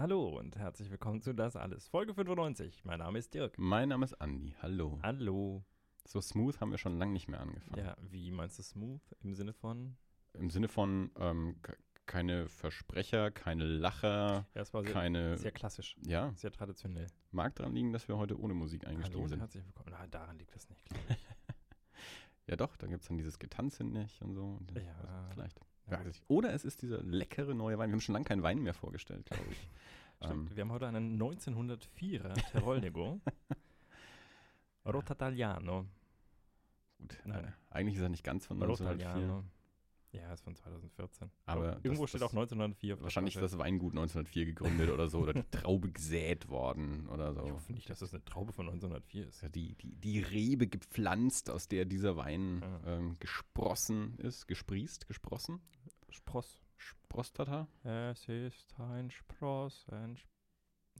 Hallo und herzlich willkommen zu Das Alles, Folge 95. Mein Name ist Dirk. Mein Name ist Andi. Hallo. Hallo. So smooth haben wir schon lange nicht mehr angefangen. Ja, wie meinst du smooth? Im Sinne von? Im Sinne von ähm, ke- keine Versprecher, keine Lacher, Ja, es war sehr, keine. sehr klassisch, ja, sehr traditionell. mag daran liegen, dass wir heute ohne Musik Hallo eingestiegen und sind. herzlich willkommen. Na, daran liegt das nicht, glaube ich. Ja, doch, da gibt es dann dieses Getanze nicht und so. Und Ja. also vielleicht. Ja. Oder es ist dieser leckere neue Wein. Wir haben schon lange keinen Wein mehr vorgestellt, glaube ich. Stimmt, Ähm, wir haben heute einen 1904er Terolnego. Rotataliano. gut. Nein. Äh, eigentlich ist er nicht ganz von 1904. Rotataliano. Ja, ist von 2014. Aber Oh, irgendwo das- steht das- auch 1904. auf der Wahrscheinlich ist das Weingut 1904 gegründet oder so. Oder die Traube gesät worden oder so. Ich hoffe nicht, dass das eine Traube von 1904 ist. Ja, die, die, die Rebe gepflanzt, aus der dieser Wein Ja. ähm, gesprossen ist. Gesprießt, gesprossen. Spross. Sprostata? Es ist ein Spross, ein Sp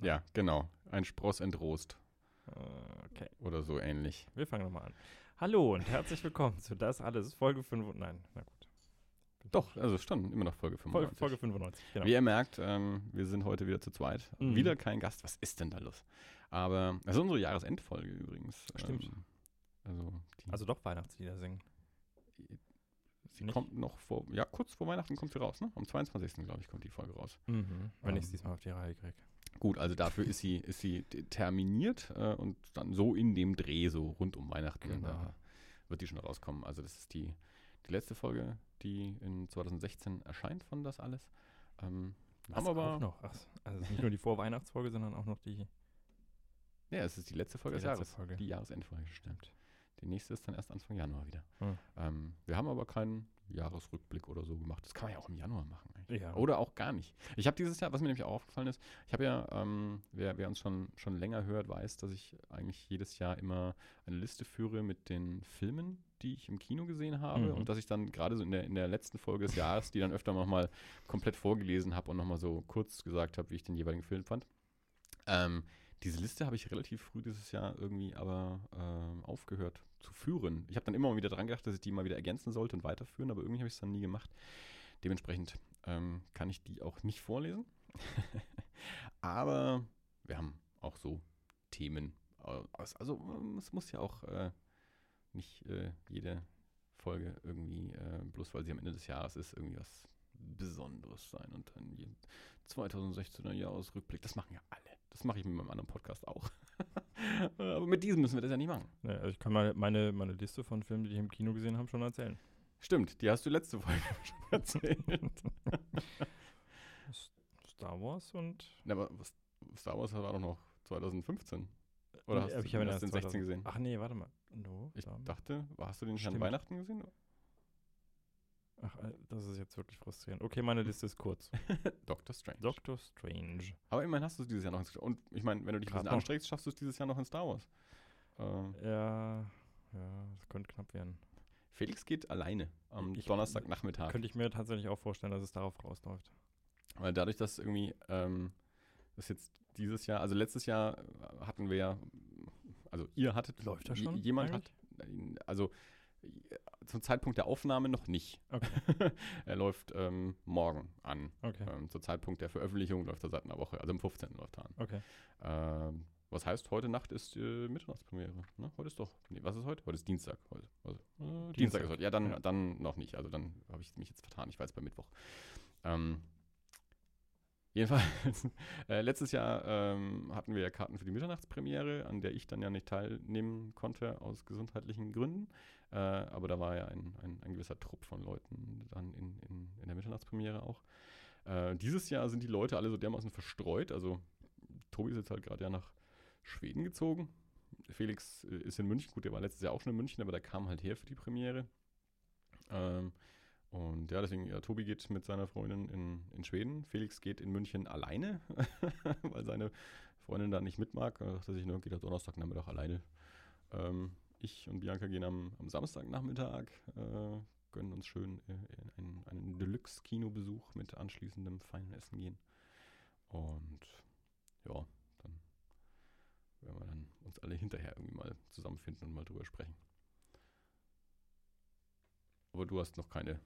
Ja, genau. Ein Spross entrost Okay, oder so ähnlich. wir fangen nochmal an. Hallo und herzlich willkommen zu Das Alles, Folge 5. Nein, na gut. Doch, also stand immer noch Folge Folge, 95. Folge 95, genau. Wie ihr merkt, ähm, wir sind heute wieder zu zweit. Mhm. Wieder kein Gast. Was ist denn da los? Aber das ist unsere Jahresendfolge übrigens. Stimmt. Ähm, also, Also doch Weihnachtslieder singen. Sie nicht? kommt noch vor, ja, kurz vor Weihnachten kommt sie raus, ne? Am 22. glaube ich, kommt die Folge raus. Mhm. Wenn Ähm. ich es diesmal auf die Reihe kriege. Gut, also dafür ist sie, ist sie terminiert äh, und dann so in dem Dreh, so rund um Weihnachten, Genau. da wird die schon rauskommen. Also das ist die, die letzte Folge, die in 2016 erscheint von das alles. Ähm, wir haben aber, auch noch. Ach, also es ist nicht nur die Vorweihnachtsfolge, sondern auch noch die. ja, es ist die letzte Folge Die des letzte Jahres, Folge. die Jahresendfolge, stimmt. Die nächste ist dann erst Anfang Januar wieder. Hm. Ähm, wir haben aber keinen Jahresrückblick oder so gemacht. Das kann man ja auch im Januar machen. Ja. Oder auch gar nicht. Ich habe dieses Jahr, was mir nämlich auch aufgefallen ist, ich habe ja, ähm, wer, wer uns schon, schon länger hört, weiß, dass ich eigentlich jedes Jahr immer eine Liste führe mit den Filmen, die ich im Kino gesehen habe Mhm. und dass ich dann gerade so in der, in der letzten Folge des Jahres, die dann öfter nochmal komplett vorgelesen habe und nochmal so kurz gesagt habe, wie ich den jeweiligen Film fand. Ähm, diese Liste habe ich relativ früh dieses Jahr irgendwie aber ähm, aufgehört zu führen. Ich habe dann immer mal wieder dran gedacht, dass ich die mal wieder ergänzen sollte und weiterführen, aber irgendwie habe ich es dann nie gemacht. Dementsprechend ähm, kann ich die auch nicht vorlesen. aber wir haben auch so Themen. äh, Also ähm, es muss ja auch äh, nicht äh, jede Folge irgendwie, äh, bloß weil sie am Ende des Jahres ist, irgendwie was Besonderes sein und dann je 2016er Jahresrückblick. Das machen ja alle. Das mache ich mit meinem anderen Podcast auch. Aber mit diesem müssen wir das ja nicht machen. Ja, also ich kann mal meine, meine Liste von Filmen, die ich im Kino gesehen habe, schon erzählen. Stimmt, die hast du letzte Folge schon erzählt. Star Wars und. Na, aber Star Wars war doch noch 2015. Oder hast Nee, du ich habe ihn erst den 16 2000 gesehen? Ach nee, warte mal. No, Ich da- dachte, hast du den schon an. Weihnachten gesehen? Ach, äh, das ist jetzt wirklich frustrierend. Okay, meine Liste ist kurz. Doctor Strange. Doctor Strange. Aber immerhin hast du es dieses Jahr noch ins Und ich meine, wenn du dich ein Grad bisschen noch. anstrengst, schaffst du es dieses Jahr noch in Star Wars. Äh, Ja, ja, das könnte knapp werden. Felix geht alleine am Ich- Donnerstagnachmittag. Könnte ich mir tatsächlich auch vorstellen, dass es darauf rausläuft. Weil dadurch, dass irgendwie ähm, das jetzt dieses Jahr, also letztes Jahr hatten wir ja, also ihr hattet, Läuft das schon Jemand hat, also zum Zeitpunkt der Aufnahme noch nicht. Okay. er läuft ähm, morgen an. Okay. Ähm, zum Zeitpunkt der Veröffentlichung läuft er seit einer Woche, also am 15. läuft er an. Okay. Ähm, was heißt, heute Nacht ist äh, Mitternachtspremiere. Ne? Heute ist doch, nee, was ist heute? Heute ist Dienstag. Heute, also, äh, Dienstag. ist heute. Ja, dann, Ja. dann noch nicht. Also dann habe ich mich jetzt vertan. Ich war jetzt bei Mittwoch. Ähm, jedenfalls, äh, letztes Jahr ähm, hatten wir ja Karten für die Mitternachtspremiere, an der ich dann ja nicht teilnehmen konnte aus gesundheitlichen Gründen. Äh, aber da war ja ein, ein, ein gewisser Trupp von Leuten dann in, in, in der Mitternachtspremiere auch. Äh, dieses Jahr sind die Leute alle so dermaßen verstreut. Also Tobi ist jetzt halt gerade ja nach Schweden gezogen. Felix äh, ist in München. Gut, der war letztes Jahr auch schon in München, aber der kam halt her für die Premiere. Ähm, und ja, deswegen, ja, Tobi geht mit seiner Freundin in, in Schweden. Felix geht in München alleine, weil seine Freundin da nicht mitmag. Da dachte sich, ne, geht er Donnerstagnachmittag alleine. Ähm, ich und Bianca gehen am, am Samstagnachmittag, äh, gönnen uns schön äh, einen, einen Deluxe-Kinobesuch mit anschließendem feinen Essen gehen. Und ja, dann werden wir dann uns alle hinterher irgendwie mal zusammenfinden und mal drüber sprechen. Aber du hast noch keine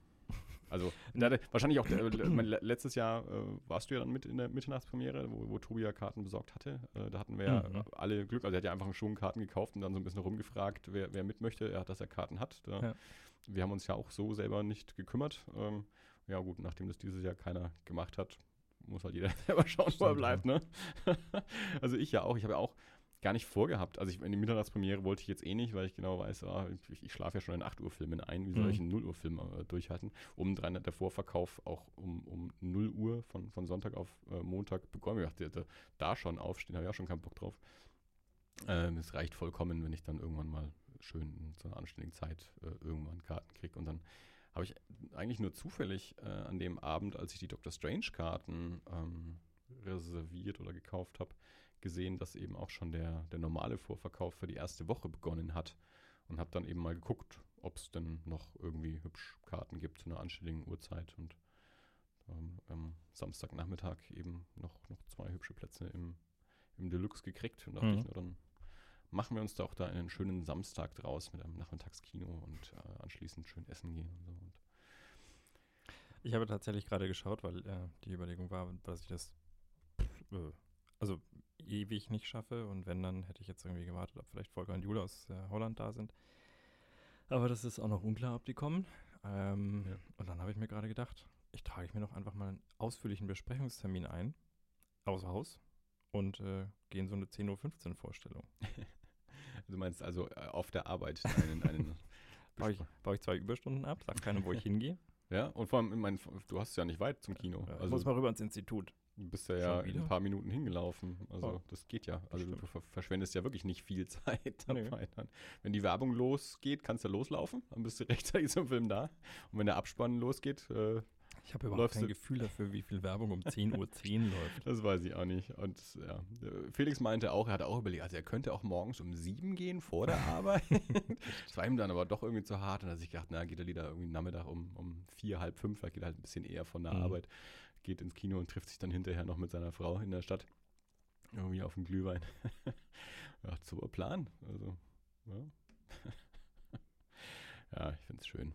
Also da, wahrscheinlich auch, äh, letztes Jahr äh, warst du ja dann mit in der Mitternachtspremiere, wo, wo Tobi ja Karten besorgt hatte. Äh, da hatten wir ja Mhm. alle Glück, also er hat ja einfach schon Karten gekauft und dann so ein bisschen rumgefragt, wer, wer mit möchte. Er hat, dass er Karten hat. Da, Ja. Wir haben uns ja auch so selber nicht gekümmert. Ähm, ja gut, nachdem das dieses Jahr keiner gemacht hat, muss halt jeder selber schauen, wo er bleibt. Ne? also ich ja auch. Ich habe ja auch gar nicht vorgehabt. Also ich, in die Mitternachtspremiere wollte ich jetzt eh nicht, weil ich genau weiß, ah, ich, ich schlafe ja schon in 8 Uhr Filmen ein. Wie soll Mhm. ich einen 0 Uhr Film äh, durchhalten? Obendrein hat der Vorverkauf auch um, um 0 Uhr von, von Sonntag auf äh, Montag begonnen. Ich dachte, da, schon aufstehen, habe ich auch schon keinen Bock drauf. Ähm, Es reicht vollkommen, wenn ich dann irgendwann mal schön zu einer anständigen Zeit äh, irgendwann Karten kriege. Und dann habe ich eigentlich nur zufällig äh, an dem Abend, als ich die Doctor Strange-Karten ähm, reserviert oder gekauft habe, gesehen, dass eben auch schon der, der normale Vorverkauf für die erste Woche begonnen hat. Und habe dann eben mal geguckt, ob es denn noch irgendwie hübsch Karten gibt zu einer anständigen Uhrzeit. Und ähm, am Samstagnachmittag eben noch, noch zwei hübsche Plätze im, im Deluxe gekriegt. Und dachte Mhm. ich, na dann machen wir uns doch da einen schönen Samstag draus mit einem Nachmittagskino und äh, anschließend schön essen gehen und so. Und Ich habe tatsächlich gerade geschaut, weil äh, die Überlegung war, dass ich das äh, also ewig nicht schaffe und wenn, dann hätte ich jetzt irgendwie gewartet, ob vielleicht Volker und Jule aus äh, Holland da sind. Aber das ist auch noch unklar, ob die kommen. Ähm, Ja. Und dann habe ich mir gerade gedacht, ich trage ich mir doch einfach mal einen ausführlichen Besprechungstermin ein, außer Haus, und äh, gehe in so eine 10.15 Uhr Vorstellung. Du meinst also äh, auf der Arbeit einen, einen Baue ich, baue ich zwei Überstunden ab, sag keinem, wo ich hingehe. Ja, und vor allem, ich meine, du hast es ja nicht weit zum Kino. Äh, Also muss mal rüber ins Institut. Du bist ja, ja in ein paar Minuten hingelaufen. Also Oh, das geht ja. Also du ver verschwendest ja wirklich nicht viel Zeit Nee. dabei. Dann. Wenn die Werbung losgeht, kannst du loslaufen. Dann bist du rechtzeitig zum Film da. Und wenn der Abspann losgeht, äh, Ich habe überhaupt kein Gefühl dafür, wie viel Werbung um 10.10 Uhr 10 läuft. Das weiß ich auch nicht. Und ja, Felix meinte auch, er hatte auch überlegt, also er könnte auch morgens um sieben gehen vor der Arbeit. das war ihm dann aber doch irgendwie zu hart. Und dann hat sich gedacht, na, geht er lieber irgendwie Nachmittag um, um vier, halb fünf, vielleicht geht er halt ein bisschen eher von der Mhm. Arbeit, geht ins Kino und trifft sich dann hinterher noch mit seiner Frau in der Stadt. Irgendwie auf dem Glühwein. ja, super Plan. Also, ja. ja, ich finde es schön.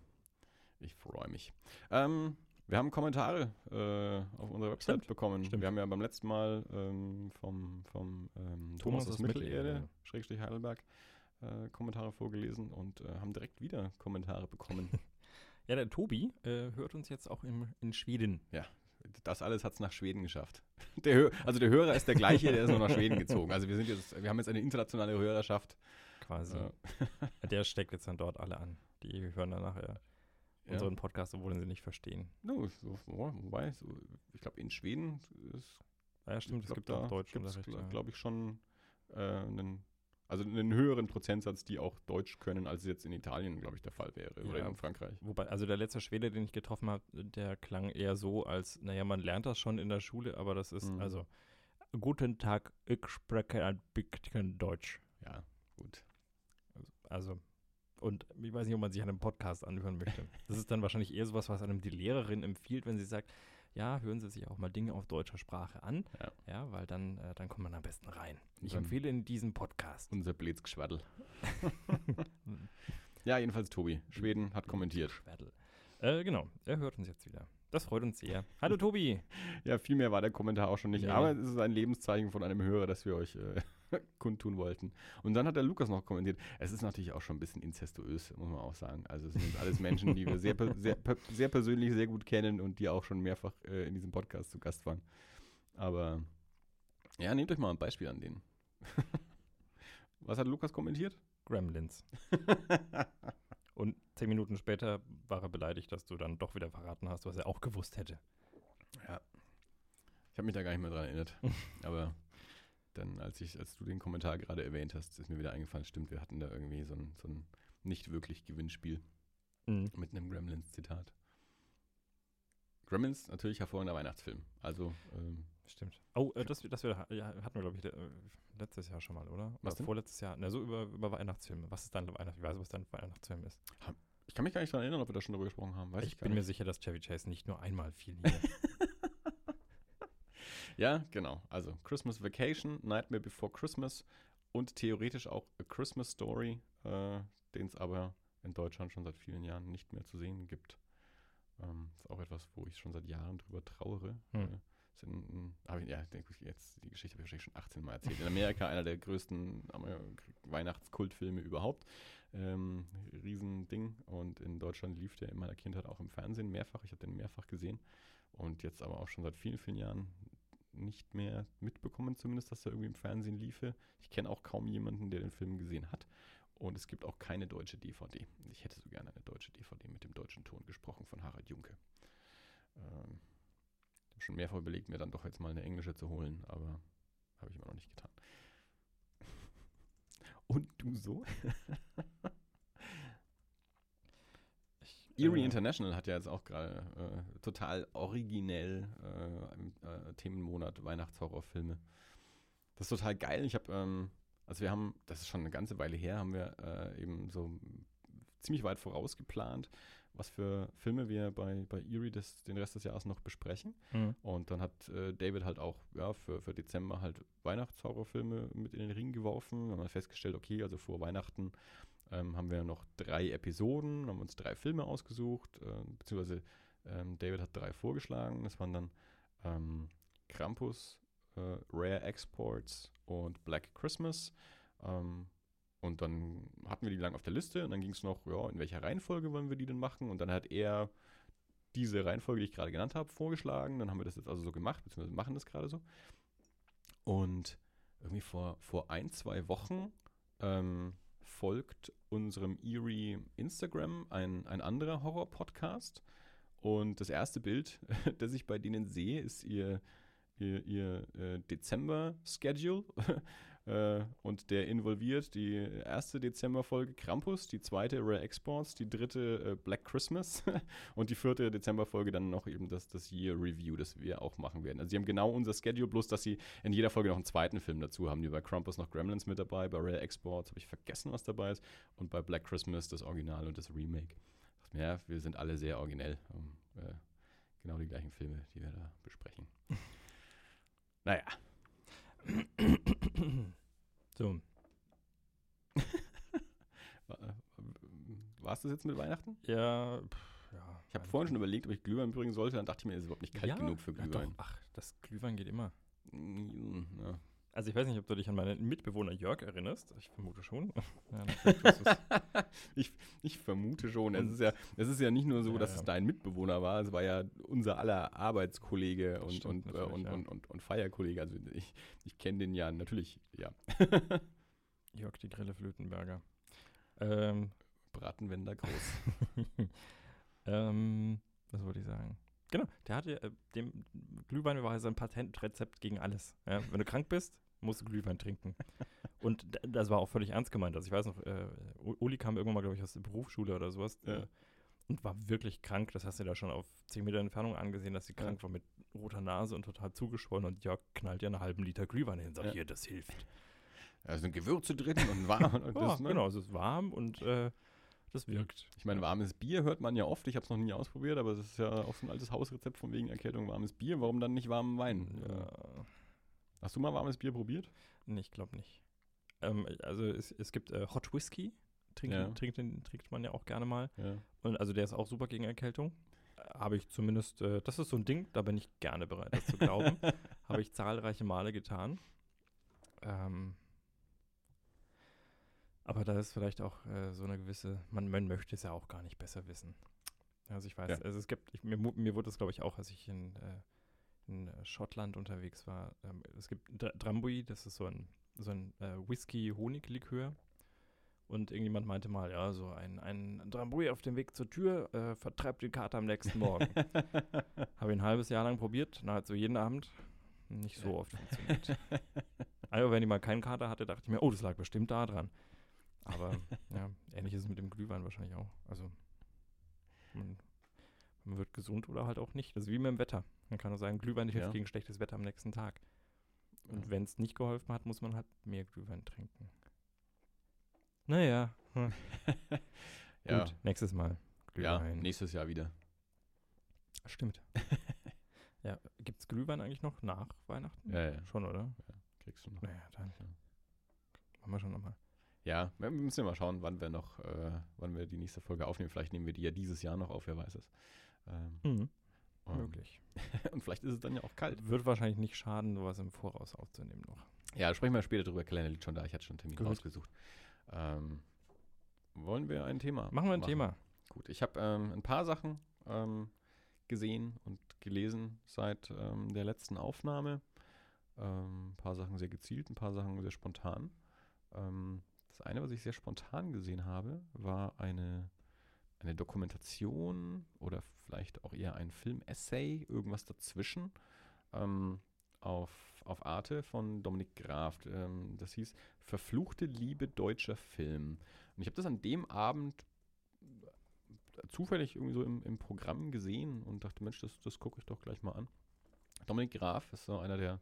Ich freue mich. Ähm, wir haben Kommentare äh, auf unserer Website Stimmt, bekommen. stimmt. Wir haben ja beim letzten Mal ähm, vom, vom ähm, Thomas, Thomas aus Mittelerde, Mittelerde. Schrägstrich Heidelberg, äh, Kommentare vorgelesen und äh, haben direkt wieder Kommentare bekommen. Ja, der Tobi äh, hört uns jetzt auch im, in Schweden. Das alles hat es nach Schweden geschafft. Der also der Hörer ist der gleiche, der ist nur nach Schweden gezogen. Also wir sind jetzt, wir haben jetzt eine internationale Hörerschaft. Quasi. Äh, Der steckt jetzt dann dort alle an. Die hören dann nachher ja. unseren Podcast, obwohl sie nicht verstehen. No, so, wobei, so, ich glaube in Schweden ist Ah ja, stimmt, es gibt da auch Deutsch ja. glaube ich, schon äh, einen, also einen höheren Prozentsatz, die auch Deutsch können, als es jetzt in Italien, glaube ich, der Fall wäre. Oder Ja. in Frankreich. Wobei, also der letzte Schwede, den ich getroffen habe, der klang eher so, als, naja, man lernt das schon in der Schule, aber das ist, Mhm. also, guten Tag, ich spreche ein bisschen Deutsch. Ja, gut. Also, und ich weiß nicht, ob man sich an einem Podcast anhören möchte. Das ist dann wahrscheinlich eher sowas, was einem die Lehrerin empfiehlt, wenn sie sagt, ja, hören Sie sich auch mal Dinge auf deutscher Sprache an. Ja. weil dann, äh, dann kommt man am besten rein. Ich Dann- empfehle Ihnen diesen Podcast. Unser Blitzgeschwaddel. ja, jedenfalls Tobi. Schweden hat kommentiert. Äh, genau, er hört uns jetzt wieder. Das freut uns sehr. Hallo Tobi. Ja, viel mehr war der Kommentar auch schon nicht. Nee. Aber es ist ein Lebenszeichen von einem Hörer, das wir euch äh, kundtun wollten. Und dann hat der Lukas noch kommentiert. Es ist natürlich auch schon ein bisschen inzestuös, muss man auch sagen. Also es sind alles Menschen, die wir sehr, sehr, sehr persönlich sehr gut kennen und die auch schon mehrfach äh, in diesem Podcast zu Gast waren. Aber ja, nehmt euch mal ein Beispiel an denen. Was hat Lukas kommentiert? Gremlins. Und zehn Minuten später war er beleidigt, dass du dann doch wieder verraten hast, was er auch gewusst hätte. Ja. Ich habe mich da gar nicht mehr dran erinnert. Aber dann, als, ich, als du den Kommentar gerade erwähnt hast, ist mir wieder eingefallen, stimmt, wir hatten da irgendwie so ein, so ein nicht wirklich Gewinnspiel Mhm. mit einem Gremlins-Zitat. Gremlins, natürlich hervorragender Weihnachtsfilm. Also, ähm, Stimmt. Oh, äh, das, das wir, ja, hatten wir, glaube ich, äh, letztes Jahr schon mal, oder? Was denn? Vorletztes Jahr. Na, so über, über Weihnachtsfilme. Was ist dein Weihnachts... Ich weiß, was dein Weihnachtsfilm ist. ich kann mich gar nicht daran erinnern, ob wir da schon drüber gesprochen haben. Weiß ich ich, bin mir nicht. sicher, dass Chevy Chase nicht nur einmal fiel hier. Ja, genau. Also Christmas Vacation, Nightmare Before Christmas und theoretisch auch A Christmas Story, äh, den es aber in Deutschland schon seit vielen Jahren nicht mehr zu sehen gibt. Ähm, ist auch etwas, wo ich schon seit Jahren drüber trauere. Hm. Äh, sind, aber ja, denke ich jetzt, die Geschichte habe ich wahrscheinlich schon 18 Mal erzählt. In Amerika einer der größten Weihnachtskultfilme überhaupt. Ähm, Riesending. Und in Deutschland lief der in meiner Kindheit auch im Fernsehen mehrfach. Ich habe den mehrfach gesehen. Und jetzt aber auch schon seit vielen, vielen Jahren nicht mehr mitbekommen, zumindest, dass er irgendwie im Fernsehen liefe. Ich kenne auch kaum jemanden, der den Film gesehen hat. Und es gibt auch keine deutsche DVD. Ich hätte so gerne eine deutsche DVD mit dem deutschen Ton gesprochen von Harald Junke. Ähm, ich habe schon mehrfach überlegt, mir dann doch jetzt mal eine englische zu holen, aber habe ich immer noch nicht getan. Und du so? Erie äh, International hat ja jetzt auch gerade äh, total originell äh, im äh, Themenmonat Weihnachtshorrorfilme. Das ist total geil. Ich habe, ähm, also wir haben, das ist schon eine ganze Weile her, haben wir äh, eben so ziemlich weit vorausgeplant, was für Filme wir bei, bei Erie des, den Rest des Jahres noch besprechen. Mhm. Und dann hat äh, David halt auch ja, für, für Dezember halt Weihnachtshorrorfilme mit in den Ring geworfen. Wir haben festgestellt, okay, also vor Weihnachten ähm, haben wir noch drei Episoden, haben uns drei Filme ausgesucht, äh, beziehungsweise ähm, David hat drei vorgeschlagen. Das waren dann ähm, Krampus, äh, Rare Exports und Black Christmas. Ähm, und dann hatten wir die lang auf der Liste und dann ging es noch, ja, in welcher Reihenfolge wollen wir die denn machen? Und dann hat er diese Reihenfolge, die ich gerade genannt habe, vorgeschlagen. Dann haben wir das jetzt also so gemacht, beziehungsweise machen das gerade so. Und irgendwie vor, vor ein, zwei Wochen ähm, folgt unserem Eerie Instagram ein, ein anderer Horror-Podcast. Und das erste Bild, das ich bei denen sehe, ist ihr, ihr, ihr äh, Dezember-Schedule. Äh, und der involviert die erste Dezemberfolge Krampus, die zweite Rare Exports, die dritte äh, Black Christmas und die vierte Dezemberfolge dann noch eben das, das Year Review, das wir auch machen werden. Also sie haben genau unser Schedule, bloß dass sie in jeder Folge noch einen zweiten Film dazu haben. Die bei Krampus noch Gremlins mit dabei, bei Rare Exports habe ich vergessen, was dabei ist und bei Black Christmas das Original und das Remake. Ich dachte mir, ja, wir sind alle sehr originell. Um, äh, genau die gleichen Filme, die wir da besprechen. naja. So, War es das jetzt mit Weihnachten? ja, pff, ja. Ich habe vorhin schon überlegt, ob ich Glühwein bringen sollte. Dann dachte ich mir, es ist überhaupt nicht kalt ja, genug für ja, Glühwein. doch. Ach, das Glühwein geht immer. Mm, Ja. Also ich weiß nicht, ob du dich an meinen Mitbewohner Jörg erinnerst. Ich vermute schon. ja, ich, ich vermute schon. Es Und- ist, ja, es ist ja nicht nur so, Ja, dass ja. es dein Mitbewohner war, es war ja unser aller Arbeitskollege und, und, äh, und, ja. und, und, und Feierkollege. Also ich, ich kenne den ja natürlich, ja. Jörg die Grille Flötenberger. Ähm, Bratenwender groß. ähm, was wollte ich sagen? Genau, der hatte, äh, dem Glühwein war sein Patentrezept gegen alles. Ja? Wenn du krank bist, musst du Glühwein trinken. Und das war auch völlig ernst gemeint. Also ich weiß noch, äh, Uli kam irgendwann mal, glaube ich, aus der Berufsschule oder sowas. Ja. Äh, und war wirklich krank. Das hast du da schon auf 10 Meter Entfernung angesehen, dass sie Ja. krank war mit roter Nase und total zugeschwollen. Und Jörg knallt ihr einen halben Liter Glühwein hin und sagt, Ja. hier, das hilft. Da sind Gewürze drin und warm. Und Ja, das, ne? genau, es ist warm und äh, das wirkt. Ich meine, warmes Bier hört man ja oft. Ich habe es noch nie ausprobiert, aber das ist ja auch so ein altes Hausrezept von wegen Erkältung warmes Bier. Warum dann nicht warmen Wein? Ja. Hast du mal warmes Bier probiert? Nee, ich glaube nicht. Ähm, also es, es gibt äh, Hot Whisky, trinkt, Ja. trinkt, den, trinkt man ja auch gerne mal. Ja. Und also der ist auch super gegen Erkältung. Äh, Habe ich zumindest, äh, das ist so ein Ding, da bin ich gerne bereit, das zu glauben. Habe ich zahlreiche Male getan. Ähm, aber da ist vielleicht auch äh, so eine gewisse, man, man möchte es ja auch gar nicht besser wissen. Also ich weiß, Ja. also es gibt, ich, mir, mir wurde das glaube ich auch, als ich in, äh, in äh, Schottland unterwegs war. Ähm, es gibt Dr Drambuie, das ist so ein, so ein äh, Whisky-Honig-Likör. Und irgendjemand meinte mal, ja, so ein, ein Drambuie auf dem Weg zur Tür äh, vertreibt den Kater am nächsten Morgen. Habe ihn ein halbes Jahr lang probiert, nahezu jeden Abend. Nicht so oft funktioniert. Also wenn ich mal keinen Kater hatte, dachte ich mir, oh, das lag bestimmt da dran. Aber ja, ähnlich ist es mit dem Glühwein wahrscheinlich auch. Also man, man wird gesund oder halt auch nicht. Das ist wie mit dem Wetter. Man kann nur sagen, Glühwein hilft Ja. gegen schlechtes Wetter am nächsten Tag. Und wenn es nicht geholfen hat, muss man halt mehr Glühwein trinken. Naja, hm. ja. gut, nächstes Mal. ja, Glühwein. nächstes Jahr wieder. Stimmt. ja, gibt es Glühwein eigentlich noch nach Weihnachten? Ja, ja, Schon, oder? kriegst du noch. Naja, dann Ja. machen wir schon nochmal. Ja, wir müssen ja mal schauen, wann wir noch, äh, wann wir die nächste Folge aufnehmen. Vielleicht nehmen wir die ja dieses Jahr noch auf, wer weiß es. Ähm, Mhm. ähm, Möglich. und vielleicht ist es dann ja auch kalt. Wird wahrscheinlich nicht schaden, sowas im Voraus aufzunehmen noch. Ja, sprechen wir später drüber. Kalender liegt schon da. Ich hatte schon einen Termin Gut. rausgesucht. Ähm, wollen wir ein Thema Machen wir ein Thema. Gut, ich habe ähm, ein paar Sachen ähm, gesehen und gelesen seit ähm, der letzten Aufnahme. Ähm, ein paar Sachen sehr gezielt, ein paar Sachen sehr spontan. Ähm, das eine, was ich sehr spontan gesehen habe, war eine, eine Dokumentation oder vielleicht auch eher ein Film-Essay, irgendwas dazwischen, ähm, auf, auf Arte von Dominik Graf. Ähm, das hieß Verfluchte Liebe deutscher Film. Und ich habe das an dem Abend zufällig irgendwie so im, im Programm gesehen und dachte, Mensch, das, das gucke ich doch gleich mal an. Dominik Graf ist so einer der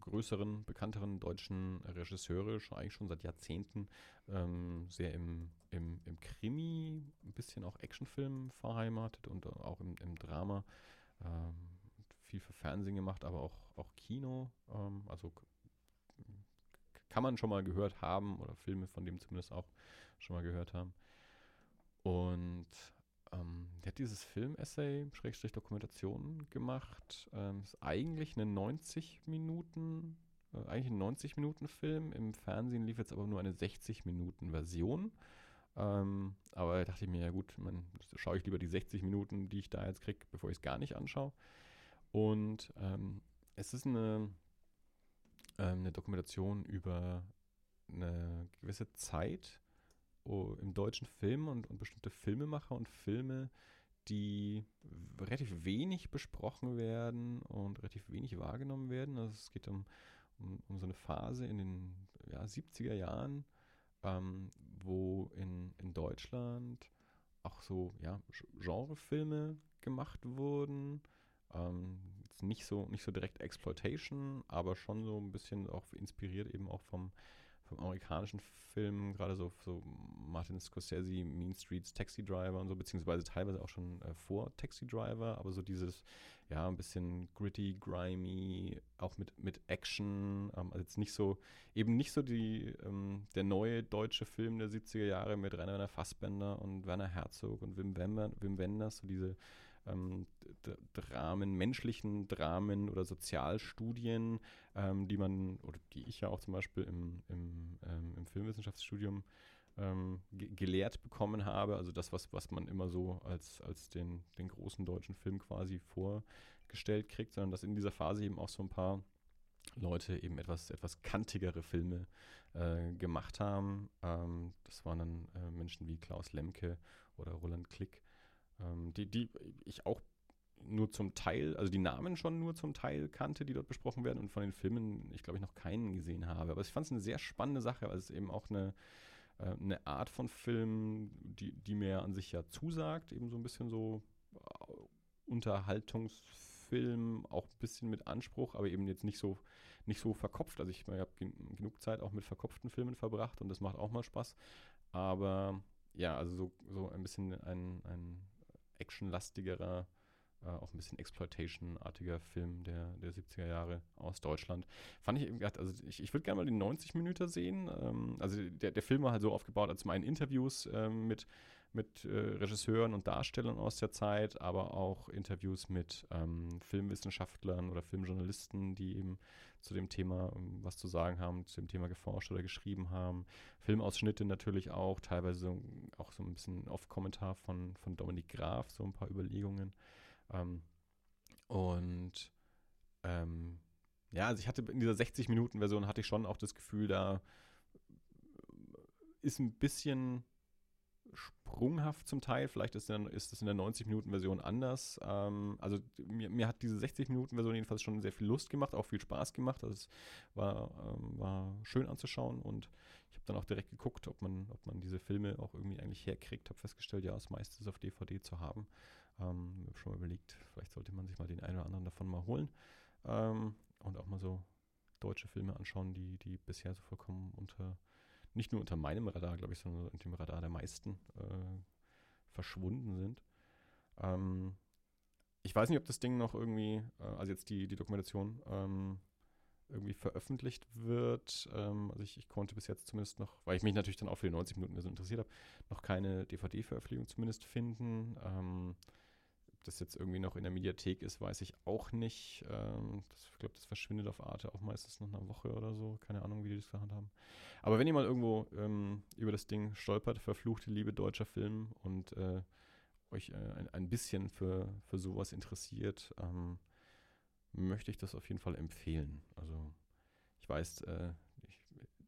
größeren, bekannteren deutschen Regisseure, schon eigentlich schon seit Jahrzehnten ähm, sehr im, im, im Krimi, ein bisschen auch Actionfilm verheimatet und auch im, im Drama. Ähm, viel für Fernsehen gemacht, aber auch, auch Kino. Ähm, also kann man schon mal gehört haben oder Filme von dem zumindest auch schon mal gehört haben. Und ähm, der hat dieses Film-Essay, Schrägstrich Dokumentation gemacht. Ähm, ist eigentlich eine 90 Minuten, äh, eigentlich ein 90 Minuten Film. Im Fernsehen lief jetzt aber nur eine 60 Minuten Version. Ähm, aber da dachte ich mir, ja gut, man, schaue ich lieber die 60 Minuten, die ich da jetzt kriege, bevor ich es gar nicht anschaue. Und ähm, es ist eine, ähm, eine Dokumentation über eine gewisse Zeit oh, im deutschen Film und, und bestimmte Filmemacher und Filme, die relativ wenig besprochen werden und relativ wenig wahrgenommen werden. Also es geht um, um, um so eine Phase in den ja, 70er Jahren, ähm, wo in, in Deutschland auch so ja, Genrefilme gemacht wurden. Ähm, jetzt nicht so, nicht so direkt Exploitation, aber schon so ein bisschen auch inspiriert eben auch vom, vom amerikanischen Film, gerade so, so Martin Scorsese, Mean Streets, Taxi Driver und so, beziehungsweise teilweise auch schon äh, vor Taxi Driver, aber so dieses, ja, ein bisschen gritty, grimy, auch mit, mit Action, ähm, also jetzt nicht so, eben nicht so die, ähm, der neue deutsche Film der 70er Jahre mit Rainer Werner Fassbender und Werner Herzog und Wim, Wender, Wim Wenders, so diese ähm, Dramen, menschlichen Dramen oder Sozialstudien, ähm, die man, oder die ich ja auch zum Beispiel im, im, ähm, im Filmwissenschaftsstudium ähm, ge gelehrt bekommen habe. Also das, was, was man immer so als, als den, den großen deutschen Film quasi vorgestellt kriegt, sondern dass in dieser Phase eben auch so ein paar Leute eben etwas, etwas kantigere Filme äh, gemacht haben. Ähm, das waren dann äh, Menschen wie Klaus Lemke oder Roland Klick, ähm, die, die ich auch nur zum Teil, also die Namen schon nur zum Teil kannte, die dort besprochen werden und von den Filmen, ich glaube ich, noch keinen gesehen habe. Aber ich fand es eine sehr spannende Sache, weil es eben auch eine, äh, eine Art von Film, die, die mir an sich ja zusagt, eben so ein bisschen so äh, Unterhaltungsfilm, auch ein bisschen mit Anspruch, aber eben jetzt nicht so, nicht so verkopft. Also ich, ich habe gen genug Zeit auch mit verkopften Filmen verbracht und das macht auch mal Spaß. Aber ja, also so, so ein bisschen ein, ein actionlastigerer, äh, auch ein bisschen Exploitation-artiger Film der, der 70er Jahre aus Deutschland. Fand ich eben, gedacht, also ich, ich würde gerne mal die 90 Minuten sehen. Ähm, also der, der Film war halt so aufgebaut, als zum Interviews ähm, mit, mit äh, Regisseuren und Darstellern aus der Zeit, aber auch Interviews mit ähm, Filmwissenschaftlern oder Filmjournalisten, die eben zu dem Thema ähm, was zu sagen haben, zu dem Thema geforscht oder geschrieben haben. Filmausschnitte natürlich auch, teilweise auch so ein bisschen Off-Kommentar von, von Dominik Graf, so ein paar Überlegungen. Ähm, und ähm, ja, also ich hatte in dieser 60-Minuten-Version hatte ich schon auch das Gefühl, da ist ein bisschen sprunghaft zum Teil. Vielleicht ist, dann, ist das in der 90-Minuten-Version anders. Ähm, also mir, mir hat diese 60-Minuten-Version jedenfalls schon sehr viel Lust gemacht, auch viel Spaß gemacht. Also es war, ähm, war schön anzuschauen und ich habe dann auch direkt geguckt, ob man, ob man diese Filme auch irgendwie eigentlich herkriegt. Habe festgestellt, ja, das meiste ist auf DVD zu haben. Ähm, habe schon mal überlegt, vielleicht sollte man sich mal den einen oder anderen davon mal holen ähm, und auch mal so deutsche Filme anschauen, die, die bisher so vollkommen unter nicht nur unter meinem Radar, glaube ich, sondern unter dem Radar der meisten äh, verschwunden sind. Ähm, ich weiß nicht, ob das Ding noch irgendwie, äh, also jetzt die, die Dokumentation, ähm, irgendwie veröffentlicht wird. Ähm, also ich, ich, konnte bis jetzt zumindest noch, weil ich mich natürlich dann auch für die 90 Minuten so interessiert habe, noch keine DVD-Veröffentlichung zumindest finden. Ähm, das jetzt irgendwie noch in der Mediathek ist, weiß ich auch nicht. Ähm, das, ich glaube, das verschwindet auf Arte auch meistens nach einer Woche oder so. Keine Ahnung, wie die das gehandhabt haben. Aber wenn ihr mal irgendwo ähm, über das Ding stolpert, verfluchte Liebe deutscher Film und äh, euch äh, ein, ein, bisschen für, für sowas interessiert, ähm, möchte ich das auf jeden Fall empfehlen. Also ich weiß, äh, ich,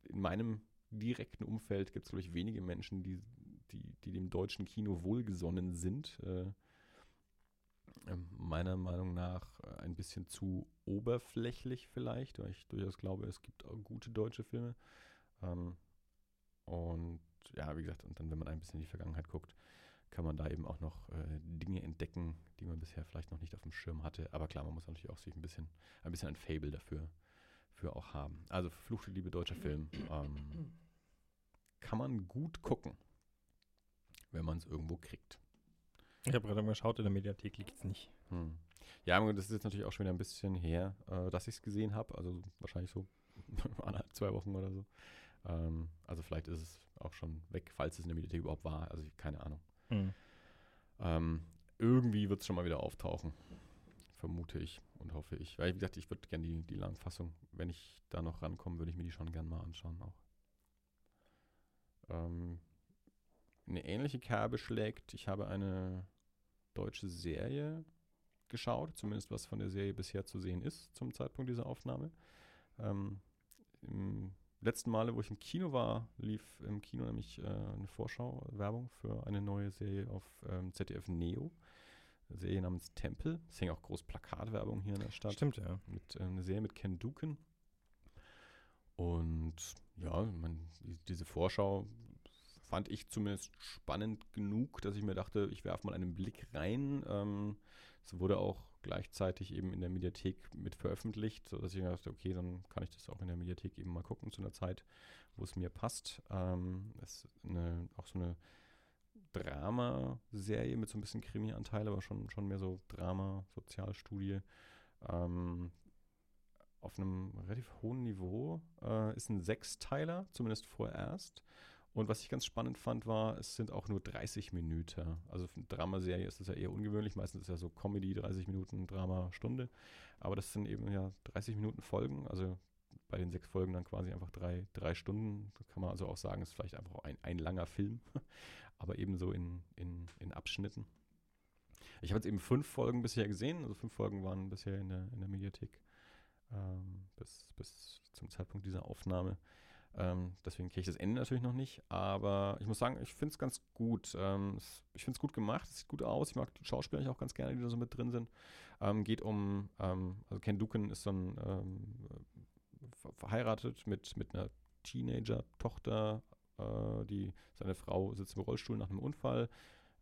in meinem direkten Umfeld gibt es, glaube ich, wenige Menschen, die, die, die dem deutschen Kino wohlgesonnen sind. Äh, meiner Meinung nach äh, ein bisschen zu oberflächlich vielleicht, weil ich durchaus glaube, es gibt auch gute deutsche Filme. Ähm, und ja, wie gesagt, und dann, wenn man ein bisschen in die Vergangenheit guckt, kann man da eben auch noch äh, Dinge entdecken, die man bisher vielleicht noch nicht auf dem Schirm hatte. Aber klar, man muss natürlich auch sich ein bisschen, ein bisschen ein Fable dafür für auch haben. Also Fluchte Liebe deutscher Film. Ähm, kann man gut gucken, wenn man es irgendwo kriegt. Ich habe gerade mal geschaut, in der Mediathek liegt es nicht. Hm. Ja, das ist jetzt natürlich auch schon wieder ein bisschen her, äh, dass ich es gesehen habe. Also wahrscheinlich so anderthalb, zwei Wochen oder so. Ähm, also vielleicht ist es auch schon weg, falls es in der Mediathek überhaupt war. Also keine Ahnung. Hm. Ähm, irgendwie wird es schon mal wieder auftauchen. Vermute ich und hoffe ich. Weil, wie gesagt, ich würde gerne die, die Langfassung, wenn ich da noch rankomme, würde ich mir die schon gerne mal anschauen auch. Ähm, eine ähnliche Kerbe schlägt. Ich habe eine deutsche Serie geschaut, zumindest was von der Serie bisher zu sehen ist zum Zeitpunkt dieser Aufnahme. Ähm, Im letzten Male, wo ich im Kino war, lief im Kino nämlich äh, eine Vorschau-Werbung für eine neue Serie auf ähm, ZDF Neo. Eine Serie namens Tempel. Es hängt auch groß Plakatwerbung hier in der Stadt. Stimmt, ja. Mit, äh, eine Serie mit Ken Duken. Und ja, man, die, diese Vorschau fand ich zumindest spannend genug, dass ich mir dachte, ich werfe mal einen Blick rein. Ähm, es wurde auch gleichzeitig eben in der Mediathek mit veröffentlicht, sodass ich mir dachte, okay, dann kann ich das auch in der Mediathek eben mal gucken zu einer Zeit, wo es mir passt. Ähm, es ist eine, auch so eine Drama-Serie mit so ein bisschen Krimi-Anteil, aber schon, schon mehr so Drama, Sozialstudie. Ähm, auf einem relativ hohen Niveau. Äh, ist ein Sechsteiler, zumindest vorerst. Und was ich ganz spannend fand, war, es sind auch nur 30 Minuten. Also für eine Dramaserie ist das ja eher ungewöhnlich. Meistens ist ja so Comedy, 30 Minuten, Drama, Stunde. Aber das sind eben ja 30 Minuten Folgen. Also bei den sechs Folgen dann quasi einfach drei, drei Stunden. Da kann man also auch sagen, ist vielleicht einfach ein, ein langer Film. Aber eben so in, in, in Abschnitten. Ich habe jetzt eben fünf Folgen bisher gesehen. Also fünf Folgen waren bisher in der, in der Mediathek. Ähm, bis, bis zum Zeitpunkt dieser Aufnahme. Ähm, deswegen kenne ich das Ende natürlich noch nicht. Aber ich muss sagen, ich finde es ganz gut. Ähm, ich finde es gut gemacht, es sieht gut aus. Ich mag die Schauspieler auch ganz gerne, die da so mit drin sind. Ähm, geht um, ähm, also Ken Duken ist dann ähm, verheiratet mit, mit einer Teenager-Tochter. Äh, die, seine Frau sitzt im Rollstuhl nach einem Unfall.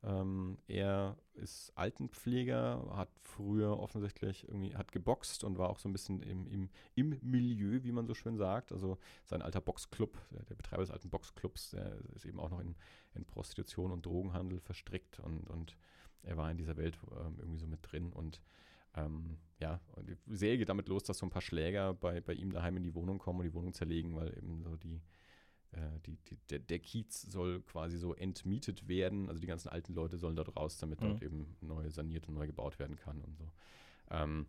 Ähm, er ist Altenpfleger, hat früher offensichtlich irgendwie, hat geboxt und war auch so ein bisschen im, im, im Milieu, wie man so schön sagt. Also sein alter Boxclub, der, der Betreiber des alten Boxclubs, der ist eben auch noch in, in Prostitution und Drogenhandel verstrickt und, und er war in dieser Welt ähm, irgendwie so mit drin und ähm, ja, und die Serie geht damit los, dass so ein paar Schläger bei, bei ihm daheim in die Wohnung kommen und die Wohnung zerlegen, weil eben so die, äh, die, die, der, der, Kiez soll quasi so entmietet werden. Also die ganzen alten Leute sollen dort raus, damit mhm. dort eben neu saniert und neu gebaut werden kann und so. Ähm,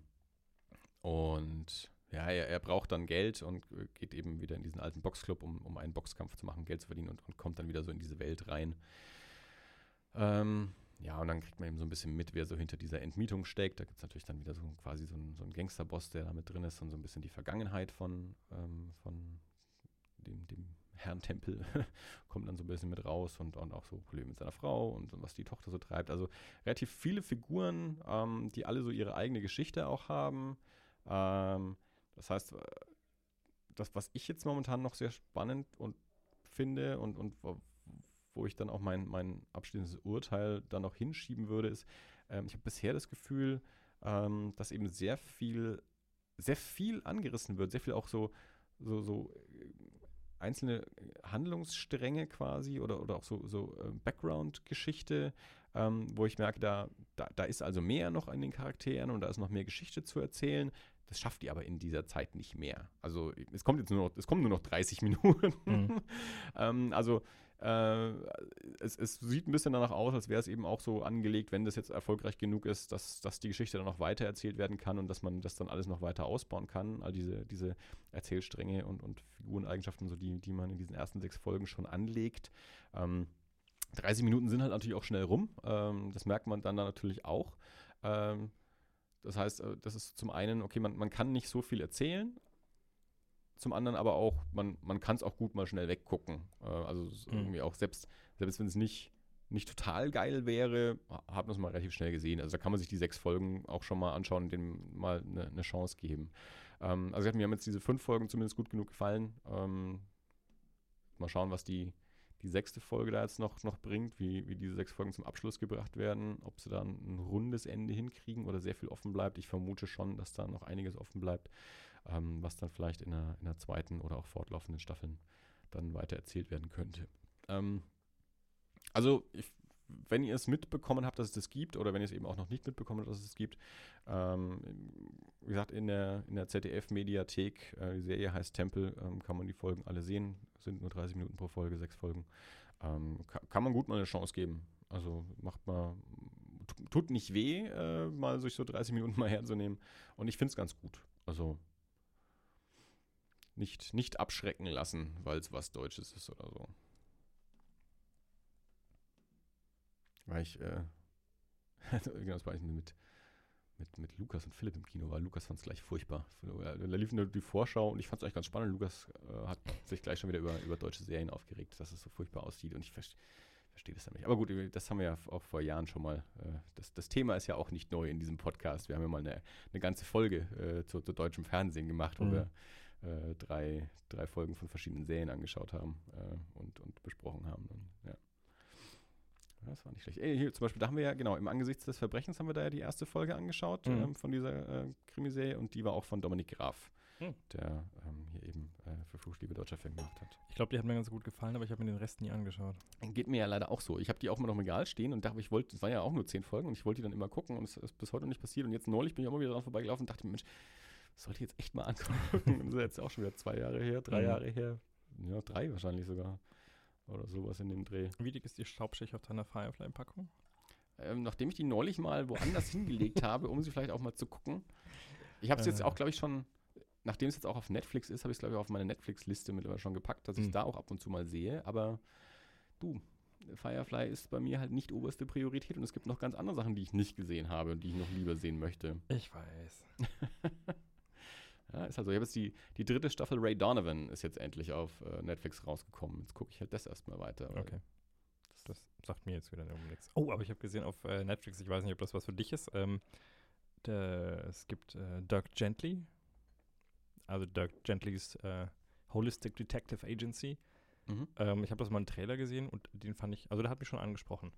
und ja, er, er, braucht dann Geld und geht eben wieder in diesen alten Boxclub, um, um einen Boxkampf zu machen, Geld zu verdienen und, und kommt dann wieder so in diese Welt rein. Ähm, ja, und dann kriegt man eben so ein bisschen mit, wer so hinter dieser Entmietung steckt. Da gibt es natürlich dann wieder so quasi so einen, so einen Gangsterboss, der da mit drin ist und so ein bisschen die Vergangenheit von, ähm, von dem, dem Herrentempel kommt dann so ein bisschen mit raus und, und auch so Probleme mit seiner Frau und, was die Tochter so treibt. Also relativ viele Figuren, ähm, die alle so ihre eigene Geschichte auch haben. Ähm, das heißt, äh, das, was ich jetzt momentan noch sehr spannend und finde und, und wo, ich dann auch mein, mein abschließendes Urteil dann noch hinschieben würde, ist, ähm, ich habe bisher das Gefühl, ähm, dass eben sehr viel, sehr viel angerissen wird, sehr viel auch so, so, so einzelne Handlungsstränge quasi oder, oder auch so, so äh, Background-Geschichte, ähm, wo ich merke, da, da, da ist also mehr noch an den Charakteren und da ist noch mehr Geschichte zu erzählen. Das schafft die aber in dieser Zeit nicht mehr. Also es kommt jetzt nur noch, es kommen nur noch 30 Minuten. Mhm. ähm, also Äh, es, es, sieht ein bisschen danach aus, als wäre es eben auch so angelegt, wenn das jetzt erfolgreich genug ist, dass, dass die Geschichte dann noch weiter erzählt werden kann und dass man das dann alles noch weiter ausbauen kann. All diese, diese Erzählstränge und, und Figureneigenschaften, so die, die man in diesen ersten sechs Folgen schon anlegt. Ähm, 30 Minuten sind halt natürlich auch schnell rum. Ähm, das merkt man dann, dann natürlich auch. Ähm, das heißt, äh, das ist zum einen, okay, man, man kann nicht so viel erzählen, zum anderen aber auch, man, man kann es auch gut mal schnell weggucken. Äh, also mhm. irgendwie auch, selbst, selbst wenn es nicht, nicht total geil wäre, hat man es mal relativ schnell gesehen. Also da kann man sich die sechs Folgen auch schon mal anschauen und denen mal eine, eine Chance geben. Ähm, also mir haben jetzt diese fünf Folgen zumindest gut genug gefallen. Ähm, mal schauen, was die, die sechste Folge da jetzt noch, noch bringt, wie, wie diese sechs Folgen zum Abschluss gebracht werden, ob sie da ein rundes Ende hinkriegen oder sehr viel offen bleibt. Ich vermute schon, dass da noch einiges offen bleibt ähm, was dann vielleicht in der, in der zweiten oder auch fortlaufenden Staffeln dann weiter erzählt werden könnte. Ähm, also, ich, wenn ihr es mitbekommen habt, dass es das gibt, oder wenn ihr es eben auch noch nicht mitbekommen habt, dass es es gibt, ähm, wie gesagt, in der, in der ZDF-Mediathek, äh, die Serie heißt Tempel, ähm, kann man die Folgen alle sehen, sind nur 30 Minuten pro Folge, sechs Folgen. Ähm, kann, kann, man gut mal eine Chance geben. Also macht mal, tut nicht weh, äh, mal sich so 30 Minuten mal herzunehmen. Und ich finde es ganz gut. Also nicht, nicht abschrecken lassen, weil es was Deutsches ist oder so. Weil ich, äh, genau, das war ich mit, mit, mit Lukas und Philipp im Kino war. Lukas fand es gleich furchtbar. Da lief nur die Vorschau und ich fand es eigentlich ganz spannend. Lukas äh, hat sich gleich schon wieder über, über deutsche Serien aufgeregt, dass es so furchtbar aussieht und ich verstehe verstehe das ja nicht. Aber gut, das haben wir ja auch vor Jahren schon mal. Äh, das, das Thema ist ja auch nicht neu in diesem Podcast. Wir haben ja mal eine, eine ganze Folge äh, zu, zu deutschem Fernsehen gemacht, wo mhm. wir äh, drei, drei Folgen von verschiedenen Serien angeschaut haben äh, und, und besprochen haben. Und, ja. Das war nicht schlecht. Ey, hier zum Beispiel, da haben wir ja, genau, im Angesicht des Verbrechens haben wir da ja die erste Folge angeschaut mhm. ähm, von dieser äh, Krimiserie und die war auch von Dominik Graf, mhm. der ähm, hier eben äh, für Fluchliebe deutscher Film gemacht hat. Ich glaube, die hat mir ganz gut gefallen, aber ich habe mir den Rest nie angeschaut. Geht mir ja leider auch so. Ich habe die auch immer noch im Regal stehen und dachte, ich wollte, es waren ja auch nur zehn Folgen und ich wollte die dann immer gucken und es ist bis heute nicht passiert und jetzt neulich bin ich auch mal wieder dran vorbeigelaufen und dachte mir, Mensch, sollte ich jetzt echt mal angucken. das ist jetzt auch schon wieder zwei Jahre her, drei mhm. Jahre her. Ja, drei wahrscheinlich sogar. Oder sowas in dem Dreh. Wie dick ist die Staubschicht auf deiner Firefly-Packung? Ähm, nachdem ich die neulich mal woanders hingelegt habe, um sie vielleicht auch mal zu gucken. Ich habe es äh. jetzt auch, glaube ich, schon, nachdem es jetzt auch auf Netflix ist, habe ich es, glaube ich, auf meine Netflix-Liste mittlerweile schon gepackt, dass ich es mhm. da auch ab und zu mal sehe. Aber du, Firefly ist bei mir halt nicht oberste Priorität und es gibt noch ganz andere Sachen, die ich nicht gesehen habe und die ich noch lieber sehen möchte. Ich weiß. Ja, ist also, ich habe jetzt die, die dritte Staffel Ray Donovan ist jetzt endlich auf äh, Netflix rausgekommen. Jetzt gucke ich halt das erstmal weiter. Okay. Das, das, sagt mir jetzt wieder nichts. Oh, aber ich habe gesehen auf äh, Netflix, ich weiß nicht, ob das was für dich ist. Ähm, der, es gibt äh, Doug Gently, also Doug Gentlys äh, Holistic Detective Agency. Mhm. Ähm, ich habe das mal einen Trailer gesehen und den fand ich, also der hat mich schon angesprochen.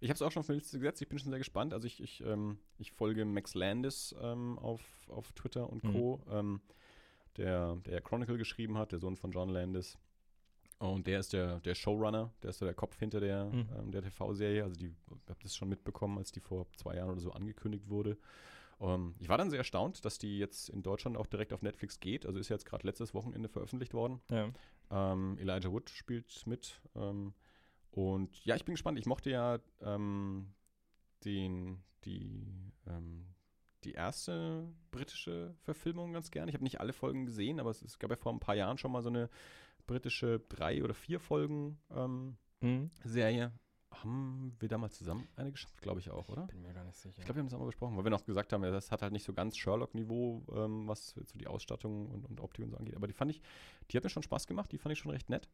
Ich habe es auch schon auf der Liste gesetzt. Ich bin schon sehr gespannt. Also ich, ich, ähm, ich folge Max Landis ähm, auf, auf Twitter und Co., mhm. ähm, der, der Chronicle geschrieben hat, der Sohn von John Landis. Und der ist der, der Showrunner, der ist der Kopf hinter der, mhm. ähm, der TV-Serie. Also die, ich habe das schon mitbekommen, als die vor zwei Jahren oder so angekündigt wurde. Ähm, ich war dann sehr erstaunt, dass die jetzt in Deutschland auch direkt auf Netflix geht. Also ist jetzt gerade letztes Wochenende veröffentlicht worden. Ja. Ähm, Elijah Wood spielt mit. Ähm, und ja, ich bin gespannt. Ich mochte ja ähm, den, die, ähm, die erste britische Verfilmung ganz gern. Ich habe nicht alle Folgen gesehen, aber es, es, gab ja vor ein paar Jahren schon mal so eine britische drei oder vier Folgen ähm, mhm. Serie. Haben wir damals zusammen eine geschafft, glaube ich auch, oder? Ich bin mir gar nicht sicher. Ich glaube, wir haben das auch mal besprochen, weil wir noch gesagt haben, das hat halt nicht so ganz Sherlock-Niveau, ähm, was so die Ausstattung und, und Optik und so angeht. Aber die fand ich, die hat mir schon Spaß gemacht, die fand ich schon recht nett.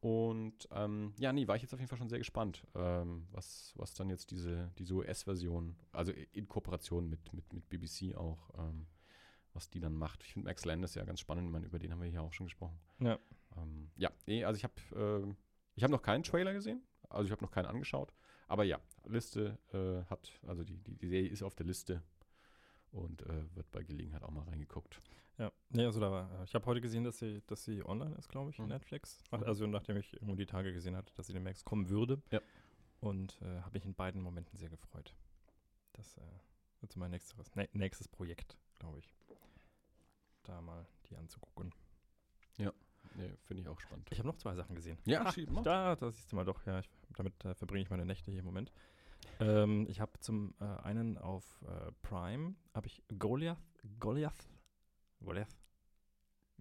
Und ähm, ja, nee, war ich jetzt auf jeden Fall schon sehr gespannt, ähm, was, was dann jetzt diese, diese US-Version, also in Kooperation mit, mit, mit BBC auch, ähm, was die dann macht. Ich finde Max Landis ja ganz spannend, ich meine, über den haben wir hier auch schon gesprochen. Ja. Ähm, ja, nee, also ich habe äh, ich hab noch keinen Trailer gesehen, also ich habe noch keinen angeschaut, aber ja, Liste äh, hat, also die, die, die Serie ist auf der Liste und äh, wird bei Gelegenheit auch mal reingeguckt. Ja, nee, also da war, ich habe heute gesehen, dass sie, dass sie online ist, glaube ich, mhm. Netflix. Also nachdem ich irgendwo die Tage gesehen hatte, dass sie demnächst kommen würde. Ja. Und äh, habe mich in beiden Momenten sehr gefreut. Das äh, wird so mein nächstes, ne, nächstes Projekt, glaube ich. Da mal die anzugucken. Ja. nee, finde ich auch spannend. Ich habe noch zwei Sachen gesehen. Ja, Ach, schieb mal. da, da siehst du mal doch, ja, ich, damit äh, verbringe ich meine Nächte hier im Moment. Ähm, ich habe zum äh, einen auf äh, Prime, habe ich Goliath, Goliath, Goliath,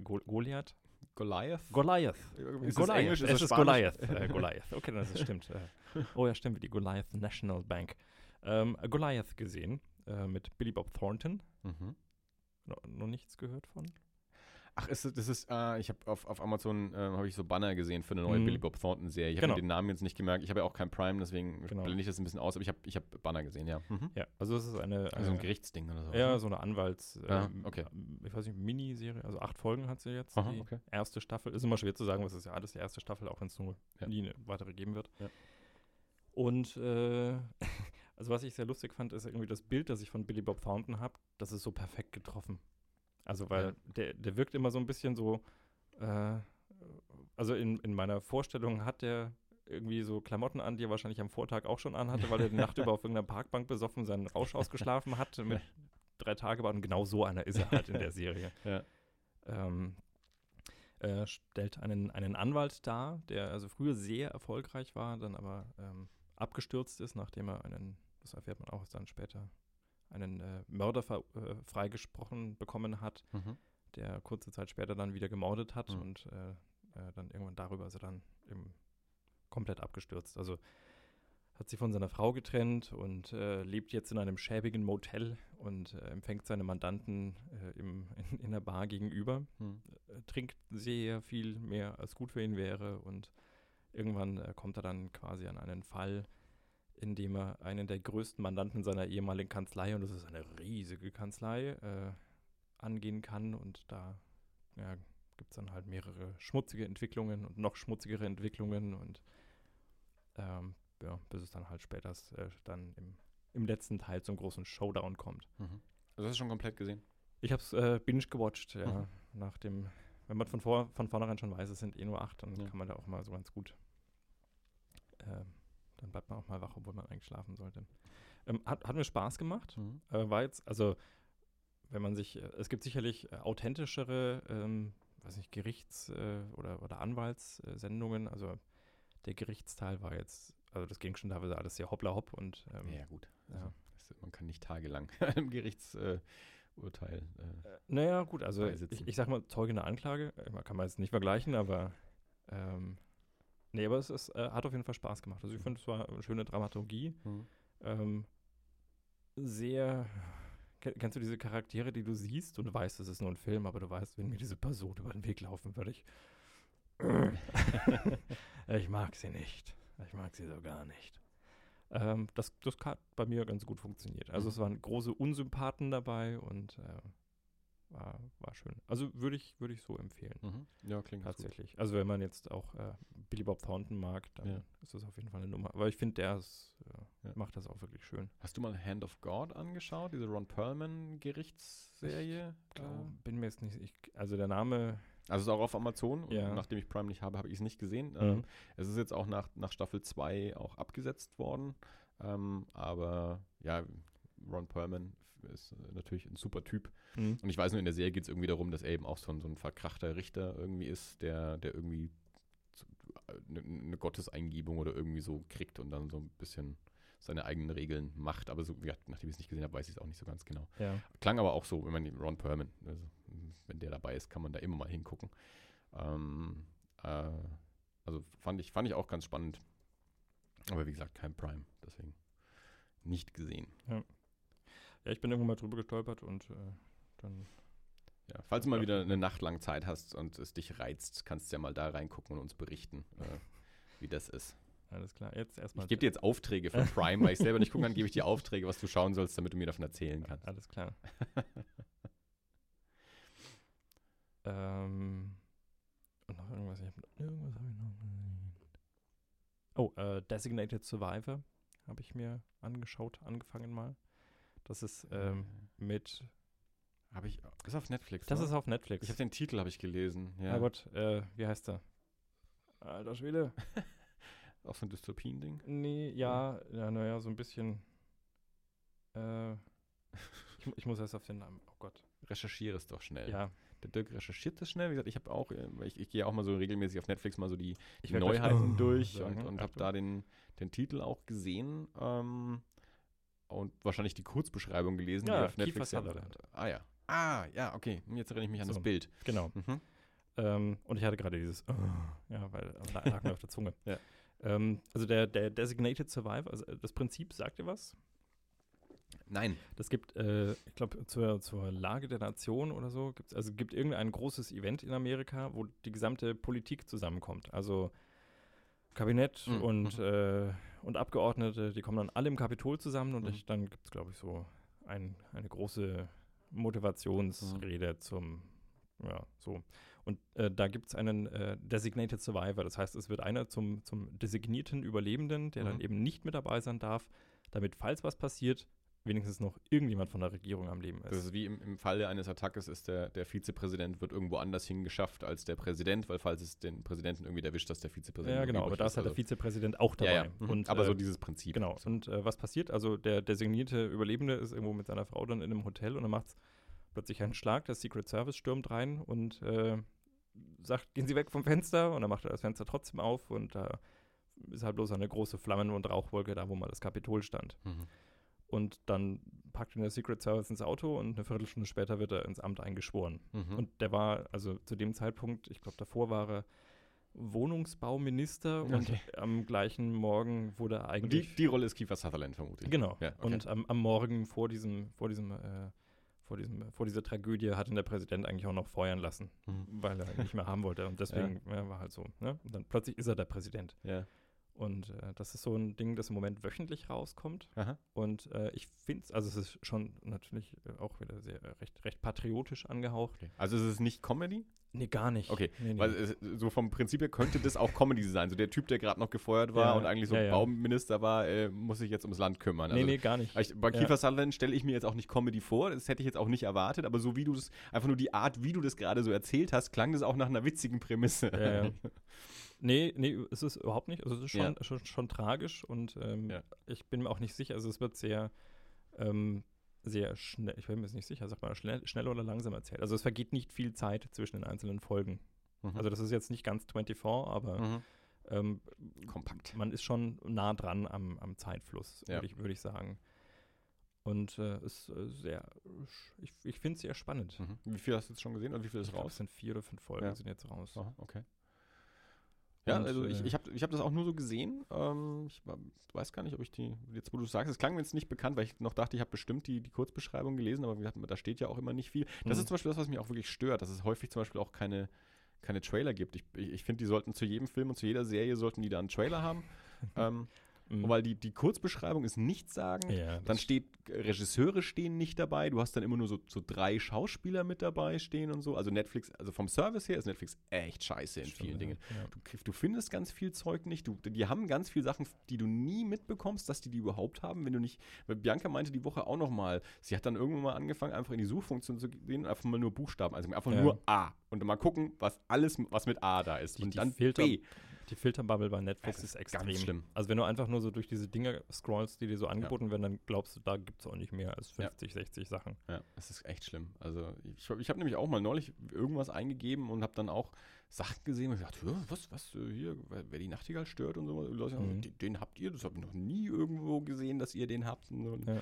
Gol Goliath, Goliath? Goliath, Ist Goliath, Englisch? Ist es ist Spanisch? Goliath, äh, Goliath, okay, das ist, stimmt. Äh, oh ja, stimmt, wie die Goliath National Bank. Ähm, Goliath gesehen, äh, mit Billy Bob Thornton, Mhm. no, noch nichts gehört von? Ach, ist, das ist, äh, ich habe auf, auf Amazon ähm, habe ich so Banner gesehen für eine neue Mhm. Billy Bob Thornton Serie. Ich Genau. habe mir den Namen jetzt nicht gemerkt. Ich habe ja auch kein Prime, deswegen Genau. blende ich das ein bisschen aus. Aber ich habe ich hab Banner gesehen, ja. Mhm. Ja, also es ist eine, Also ein eine Gerichtsding oder so. Ja, so eine Anwalts, Ah, ähm, okay. ich weiß nicht, Miniserie, also acht Folgen hat sie jetzt. Aha, die okay. erste Staffel. Ist immer schwer zu sagen, was ist ja alles die erste Staffel, auch wenn es nur Ja. nie eine weitere geben wird. Ja. Und äh, also was ich sehr lustig fand, ist irgendwie das Bild, das ich von Billy Bob Thornton habe, das ist so perfekt getroffen. Also weil Ja. der, der wirkt immer so ein bisschen so, äh, also in, in meiner Vorstellung hat der irgendwie so Klamotten an, die er wahrscheinlich am Vortag auch schon anhatte, weil er die Nacht über auf irgendeiner Parkbank besoffen seinen Rausch ausgeschlafen hat mit drei Tage und genau so einer ist er halt in der Serie. Ja. Ähm, äh, stellt einen, einen Anwalt dar, der also früher sehr erfolgreich war, dann aber ähm, abgestürzt ist, nachdem er einen, das erfährt man auch dann später, einen äh, Mörder äh, freigesprochen bekommen hat, Mhm. der kurze Zeit später dann wieder gemordet hat Mhm. und äh, äh, dann irgendwann darüber ist er dann eben komplett abgestürzt. Also hat sich von seiner Frau getrennt und äh, lebt jetzt in einem schäbigen Motel und äh, empfängt seine Mandanten im, in, in der Bar gegenüber. Mhm. Trinkt sehr viel mehr, als gut für ihn wäre und irgendwann kommt er dann quasi an einen Fall, in dem er einen der größten Mandanten seiner ehemaligen Kanzlei, und das ist eine riesige Kanzlei, äh, angehen kann und da ja, gibt es dann halt mehrere schmutzige Entwicklungen und noch schmutzigere Entwicklungen und ähm, ja, bis es dann halt später äh, dann im, im letzten Teil zum großen Showdown kommt. Mhm. Also hast du schon komplett gesehen? Ich habe es äh, binge gewatcht, ja, Mhm. nach dem, wenn man von, vor, von vornherein schon weiß, es sind eh nur acht, dann Ja. kann man da auch mal so ganz gut, ähm, dann bleibt man auch mal wach, obwohl man eigentlich schlafen sollte. Ähm, hat, hat mir Spaß gemacht, Mhm. äh, war jetzt, also wenn man sich, äh, es gibt sicherlich äh, authentischere, ähm, weiß nicht, Gerichts- äh, oder, oder Anwaltssendungen, also der Gerichtsteil war jetzt, also das ging schon teilweise alles sehr hoppla hopp und ähm, Ja, gut. Also, ja. das, man kann nicht tagelang einem Gerichtsurteil. Äh, äh, Äh, Naja, gut, also ich, ich sag mal, Zeuge eine Anklage, äh, man kann man jetzt nicht vergleichen, aber ähm, nee, aber es ist, äh, hat auf jeden Fall Spaß gemacht. Also ich finde, es war eine schöne Dramaturgie. mhm. Ähm, sehr, Ken- kennst du diese Charaktere, die du siehst und weißt, es ist nur ein Film, aber du weißt, wenn mir diese Person über den Weg laufen würde, ich ich mag sie nicht. Ich mag sie so gar nicht. Ähm, das, das hat bei mir ganz gut funktioniert. Also Mhm. es waren große Unsympathen dabei und äh, war, war schön. Also würde ich, würde ich so empfehlen. Mhm. Ja, klingt ganz gut. Tatsächlich. Also wenn man jetzt auch äh, Billy Bob Thornton mag, dann Ja. ist das auf jeden Fall eine Nummer. Aber ich finde, der ist, äh, Ja. macht das auch wirklich schön. Hast du mal Hand of God angeschaut, diese Ron Perlman Gerichtsserie? Glaub, Äh, bin mir jetzt nicht, ich, also der Name, Also ist auch auf Amazon. Ja. nachdem ich Prime nicht habe, habe ich es nicht gesehen. Mhm. Ähm, es ist jetzt auch nach, nach Staffel 2 auch abgesetzt worden. Ähm, aber ja, Ron Perlman ist äh, natürlich ein super Typ. Mhm. Und ich weiß nur, in der Serie geht es irgendwie darum, dass er eben auch so ein, so ein verkrachter Richter irgendwie ist, der, der irgendwie eine, eine Gotteseingebung oder irgendwie so kriegt und dann so ein bisschen seine eigenen Regeln macht. Aber so, nachdem ich es nicht gesehen habe, weiß ich es auch nicht so ganz genau. ja. Klang aber auch so, wenn man Ron Perlman, also, wenn der dabei ist, kann man da immer mal hingucken. Ähm, äh, also fand ich, fand ich auch ganz spannend. Aber wie gesagt, kein Prime, deswegen nicht gesehen. Ja, ich bin irgendwann mal drüber gestolpert und äh, dann, Ja, falls du mal wieder eine Nacht lang Zeit hast und es dich reizt, kannst du ja mal da reingucken und uns berichten, äh, wie das ist. alles klar. Jetzt erstmal. Ich gebe dir jetzt Aufträge von Prime, weil ich selber nicht gucken kann, gebe ich dir Aufträge, was du schauen sollst, damit du mir davon erzählen kannst. Alles klar. ähm, und noch irgendwas. Ich hab, irgendwas habe ich noch. gesehen. Oh, äh, Designated Survivor habe ich mir angeschaut, angefangen mal. Das ist ähm, mit. Habe ich, ist auf Netflix, Das oder? ist auf Netflix. Ich habe den Titel, habe ich gelesen. Ja. Ja. Gott, äh, wie heißt der? Alter Schwede. Auch so ein Dystopien-Ding. Nee, ja, ja, naja, so ein bisschen. Äh, ich, ich muss erst auf den Namen. Oh Gott. Recherchiere es doch schnell. Ja, der Dirk recherchiert das schnell. Wie gesagt, ich habe auch, äh, ich, ich gehe auch mal so regelmäßig auf Netflix mal so die, die gleich, Neuheiten oh, durch sagen, und, und habe da den, den Titel auch gesehen ähm, und wahrscheinlich die Kurzbeschreibung gelesen. Ja, die auf Netflix ja-. Ah ja. Ah, ja, okay. Jetzt erinnere ich mich an So. das Bild. Genau. Mhm. Ähm, und ich hatte gerade dieses, oh, ja, weil lag lag mir auf der Zunge. Ja. Ähm, also der, der Designated Survivor, also das Prinzip sagt dir was? Nein. Das gibt, äh, ich glaube, zur, zur Lage der Nation oder so, gibt's, also gibt irgendein großes Event in Amerika, wo die gesamte Politik zusammenkommt. Also Kabinett Mhm. und, äh, und Abgeordnete, die kommen dann alle im Kapitol zusammen und Mhm. ich, dann gibt es, glaube ich, so ein, eine große Motivationsrede zum, ja, so. Und äh, da gibt es einen äh, Designated Survivor. Das heißt, es wird einer zum, zum designierten Überlebenden, der dann Mhm. eben nicht mit dabei sein darf, damit, falls was passiert, wenigstens noch irgendjemand von der Regierung am Leben ist. Das ist wie im, im Falle eines Attackes ist der, der Vizepräsident wird irgendwo anders hingeschafft als der Präsident, weil falls es den Präsidenten irgendwie erwischt, dass der Vizepräsident ja, genau, aber da ist halt der also- Vizepräsident auch dabei. Ja, ja. Mhm. Und, aber äh, so dieses Prinzip. Genau. So. Und äh, was passiert? Also der designierte Überlebende ist irgendwo mit seiner Frau dann in einem Hotel und dann macht es plötzlich einen Schlag. Der Secret Service stürmt rein und äh, sagt, gehen Sie weg vom Fenster. Und dann macht er das Fenster trotzdem auf und da ist halt bloß eine große Flammen- und Rauchwolke da, wo mal das Kapitol stand. Mhm. Und dann packt ihn der Secret Service ins Auto und eine Viertelstunde später wird er ins Amt eingeschworen. Mhm. Und der war, also zu dem Zeitpunkt, ich glaube, davor war er Wohnungsbauminister und Okay. am gleichen Morgen wurde er die, eigentlich. die Rolle ist Kiefer Sutherland vermutlich. Genau. Ja, okay. Und am, am Morgen vor diesem, vor diesem, äh, vor diesem, vor dieser Tragödie hat ihn der Präsident eigentlich auch noch feuern lassen, Mhm. weil er nicht mehr haben wollte. Und deswegen ja. war halt so. Ne? Und dann plötzlich ist er der Präsident. Ja. Und äh, das ist so ein Ding, das im Moment wöchentlich rauskommt. Aha. Und äh, ich finde es, also es ist schon natürlich äh, auch wieder sehr äh, recht, recht patriotisch angehaucht. Okay. Also ist es nicht Comedy? Nee, gar nicht. Okay, Nee, nee. Weil es, so vom Prinzip her könnte das auch Comedy sein. So der Typ, der gerade noch gefeuert war Ja, und eigentlich so ja, ja. Bauminister war, äh, muss sich jetzt ums Land kümmern. nee, Also, nee, gar nicht. Ich, bei Ja. Kiefer Sutherland stelle ich mir jetzt auch nicht Comedy vor, das hätte ich jetzt auch nicht erwartet, aber so wie du das, einfach nur die Art, wie du das gerade so erzählt hast, klang das auch nach einer witzigen Prämisse. Ja, ja. Nee, nee, es ist überhaupt nicht. Also es ist schon, Ja. schon, schon tragisch und ähm, Ja. ich bin mir auch nicht sicher. Also es wird sehr, ähm, sehr schnell, ich bin mir jetzt nicht sicher, sag mal, schnell, schnell oder langsam erzählt. Also es vergeht nicht viel Zeit zwischen den einzelnen Folgen. Mhm. Also das ist jetzt nicht ganz 24, aber mhm. ähm, kompakt. man ist schon nah dran am, am Zeitfluss, Ja. würde ich, würd ich sagen. Und äh, ist äh, sehr, ich, ich finde es sehr spannend. Mhm. Wie viel hast du jetzt schon gesehen und wie viel ist Ich glaub, raus? Es sind vier oder fünf Folgen, sind jetzt raus. Aha, okay. Ja, also ich, äh, ich habe ich hab das auch nur so gesehen. Ähm, ich weiß gar nicht, ob ich die, jetzt wo du sagst, es klang mir jetzt nicht bekannt, weil ich noch dachte, ich habe bestimmt die, die Kurzbeschreibung gelesen, aber wie gesagt, da steht ja auch immer nicht viel. Das Mhm. ist zum Beispiel das, was mich auch wirklich stört, dass es häufig zum Beispiel auch keine, keine Trailer gibt. Ich, ich, ich finde, die sollten zu jedem Film und zu jeder Serie sollten die da einen Trailer haben. ähm, Mhm. Weil die, die Kurzbeschreibung ist nichts sagen. ja, Dann steht, Regisseure stehen nicht dabei. Du hast dann immer nur so, so drei Schauspieler mit dabei stehen und so. Also Netflix, also vom Service her ist Netflix echt scheiße in stimmt, vielen ja. Dingen. Ja. Du, du findest ganz viel Zeug nicht. Du, die haben ganz viele Sachen, die du nie mitbekommst, dass die die überhaupt haben, wenn du nicht. Weil Bianca meinte die Woche auch noch mal, sie hat dann irgendwann mal angefangen, einfach in die Suchfunktion zu gehen und einfach mal nur Buchstaben, also einfach nur A und mal gucken, was alles, was mit A da ist Die- und die dann Filter- B. Die Filterbubble bei Netflix ist ist extrem. schlimm. Also wenn du einfach nur so durch diese Dinger scrollst, die dir so angeboten werden, dann glaubst du, da gibt es auch nicht mehr als Ja. 50, 60 Sachen. Ja, es ist echt schlimm. Also ich, ich habe nämlich auch mal neulich irgendwas eingegeben und habe dann auch Sachen gesehen und gedacht, "Ja, was, was, äh, hier, wer, die Nachtigall stört und so. Leute Mhm. den, den habt ihr, das habe ich noch nie irgendwo gesehen, dass ihr den habt. So. Ja.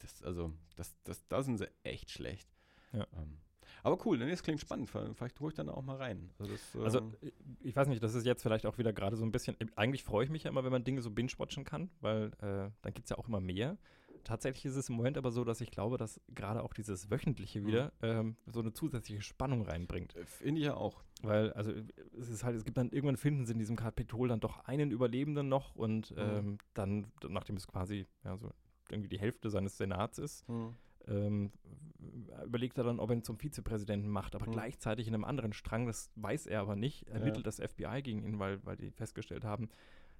Das, also, das, das, da sind sie echt schlecht. Ja. Ähm, aber cool, ne, das klingt spannend. Vielleicht hole ich dann auch mal rein. Also, das, Also ähm, ich- ich weiß nicht, das ist jetzt vielleicht auch wieder gerade so ein bisschen, eigentlich freue ich mich ja immer, wenn man Dinge so binge-watchen kann, weil äh, dann gibt es ja auch immer mehr. Tatsächlich ist es im Moment aber so, dass ich glaube, dass gerade auch dieses Wöchentliche Mhm. wieder ähm, so eine zusätzliche Spannung reinbringt. äh, finde ich ja auch. Weil, also es ist halt, es gibt dann irgendwann finden sie in diesem Kapitol dann doch einen Überlebenden noch und Mhm. ähm, dann, nachdem es quasi ja, so irgendwie die Hälfte seines Senats ist, Mhm. Ähm, überlegt er dann, ob er ihn zum Vizepräsidenten macht, aber Mhm. gleichzeitig in einem anderen Strang, das weiß er aber nicht, ermittelt das FBI gegen ihn, weil, weil die festgestellt haben,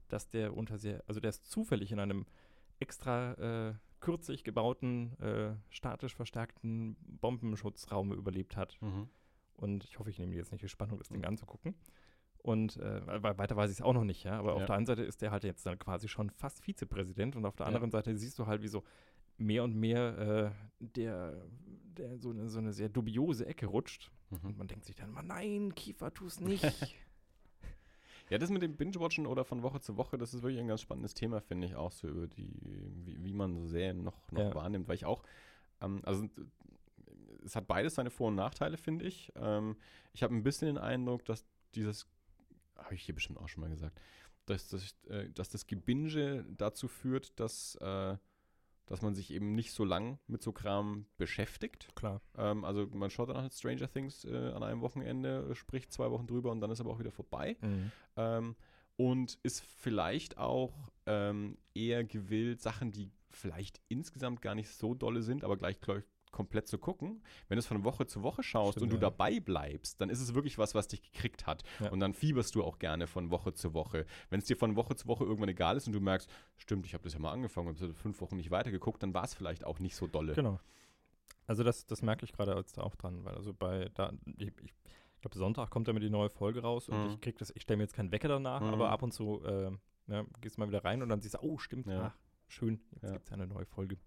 dass der unter sehr, also der ist zufällig in einem extra äh, kürzlich gebauten, äh, statisch verstärkten Bombenschutzraum überlebt hat. Mhm. Und ich hoffe, ich nehme jetzt nicht die Spannung, das Ding Mhm. anzugucken. Und äh, weiter weiß ich es auch noch nicht, ja. Aber auf Ja. der einen Seite ist der halt jetzt dann quasi schon fast Vizepräsident und auf der Ja. anderen Seite siehst du halt, wie so mehr und mehr äh, der, der so eine, so eine sehr dubiose Ecke rutscht. Und Mhm. man denkt sich dann immer, nein, Kiefer, tu es nicht. Ja, das mit dem Binge-Watchen oder von Woche zu Woche, das ist wirklich ein ganz spannendes Thema, finde ich auch so über die, wie, wie man so Serien noch, noch Ja. wahrnimmt, weil ich auch, ähm, also es hat beides seine Vor- und Nachteile, finde ich. Ähm, ich habe ein bisschen den Eindruck, dass dieses, habe ich hier bestimmt auch schon mal gesagt, dass das, äh, dass das Gebinge dazu führt, dass, äh, dass man sich eben nicht so lang mit so Kram beschäftigt. Klar. Ähm, also man schaut dann halt Stranger Things äh, an einem Wochenende, äh, spricht zwei Wochen drüber und dann ist aber auch wieder vorbei. Ähm, und ist vielleicht auch ähm, eher gewillt, Sachen, die vielleicht insgesamt gar nicht so dolle sind, aber gleich, gleich komplett zu gucken. Wenn du es von Woche zu Woche schaust Stimmt, und du ja. dabei bleibst, dann ist es wirklich was, was dich gekriegt hat. Ja. Und dann fieberst du auch gerne von Woche zu Woche. Wenn es dir von Woche zu Woche irgendwann egal ist und du merkst, stimmt, ich habe das ja mal angefangen und habe fünf Wochen nicht weitergeguckt, dann war es vielleicht auch nicht so dolle. Genau. Also das, das merke ich gerade jetzt auch dran, weil also bei da, ich, ich glaube Sonntag kommt damit die neue Folge raus und Mhm. ich krieg das, ich stelle mir jetzt keinen Wecker danach, Mhm. aber ab und zu äh, ja, gehst mal wieder rein und dann siehst du, oh stimmt, Ja. ach, schön, jetzt Ja. gibt es ja eine neue Folge.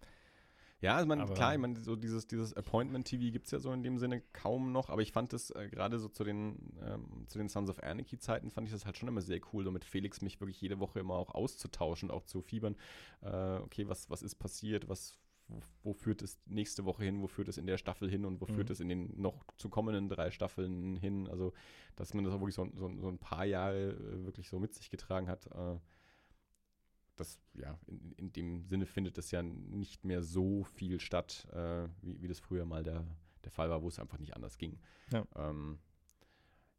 Ja, also man, Aber- klar, ich meine, so dieses, dieses Appointment-TV gibt es ja so in dem Sinne kaum noch, aber ich fand das äh, gerade so zu den, ähm, zu den Sons of Anarchy-Zeiten, fand ich das halt schon immer sehr cool, so mit Felix mich wirklich jede Woche immer auch auszutauschen, auch zu fiebern. Äh, okay, was, was ist passiert, was, wo, wo führt es nächste Woche hin, wo führt es in der Staffel hin und wo Mhm. führt es in den noch zu kommenden drei Staffeln hin. Also, dass man das auch wirklich so, so, so ein paar Jahre äh, wirklich so mit sich getragen hat. Äh, das, ja, in, in dem Sinne findet das ja nicht mehr so viel statt, äh, wie, wie das früher mal der, der Fall war, wo es einfach nicht anders ging. Ja. ähm,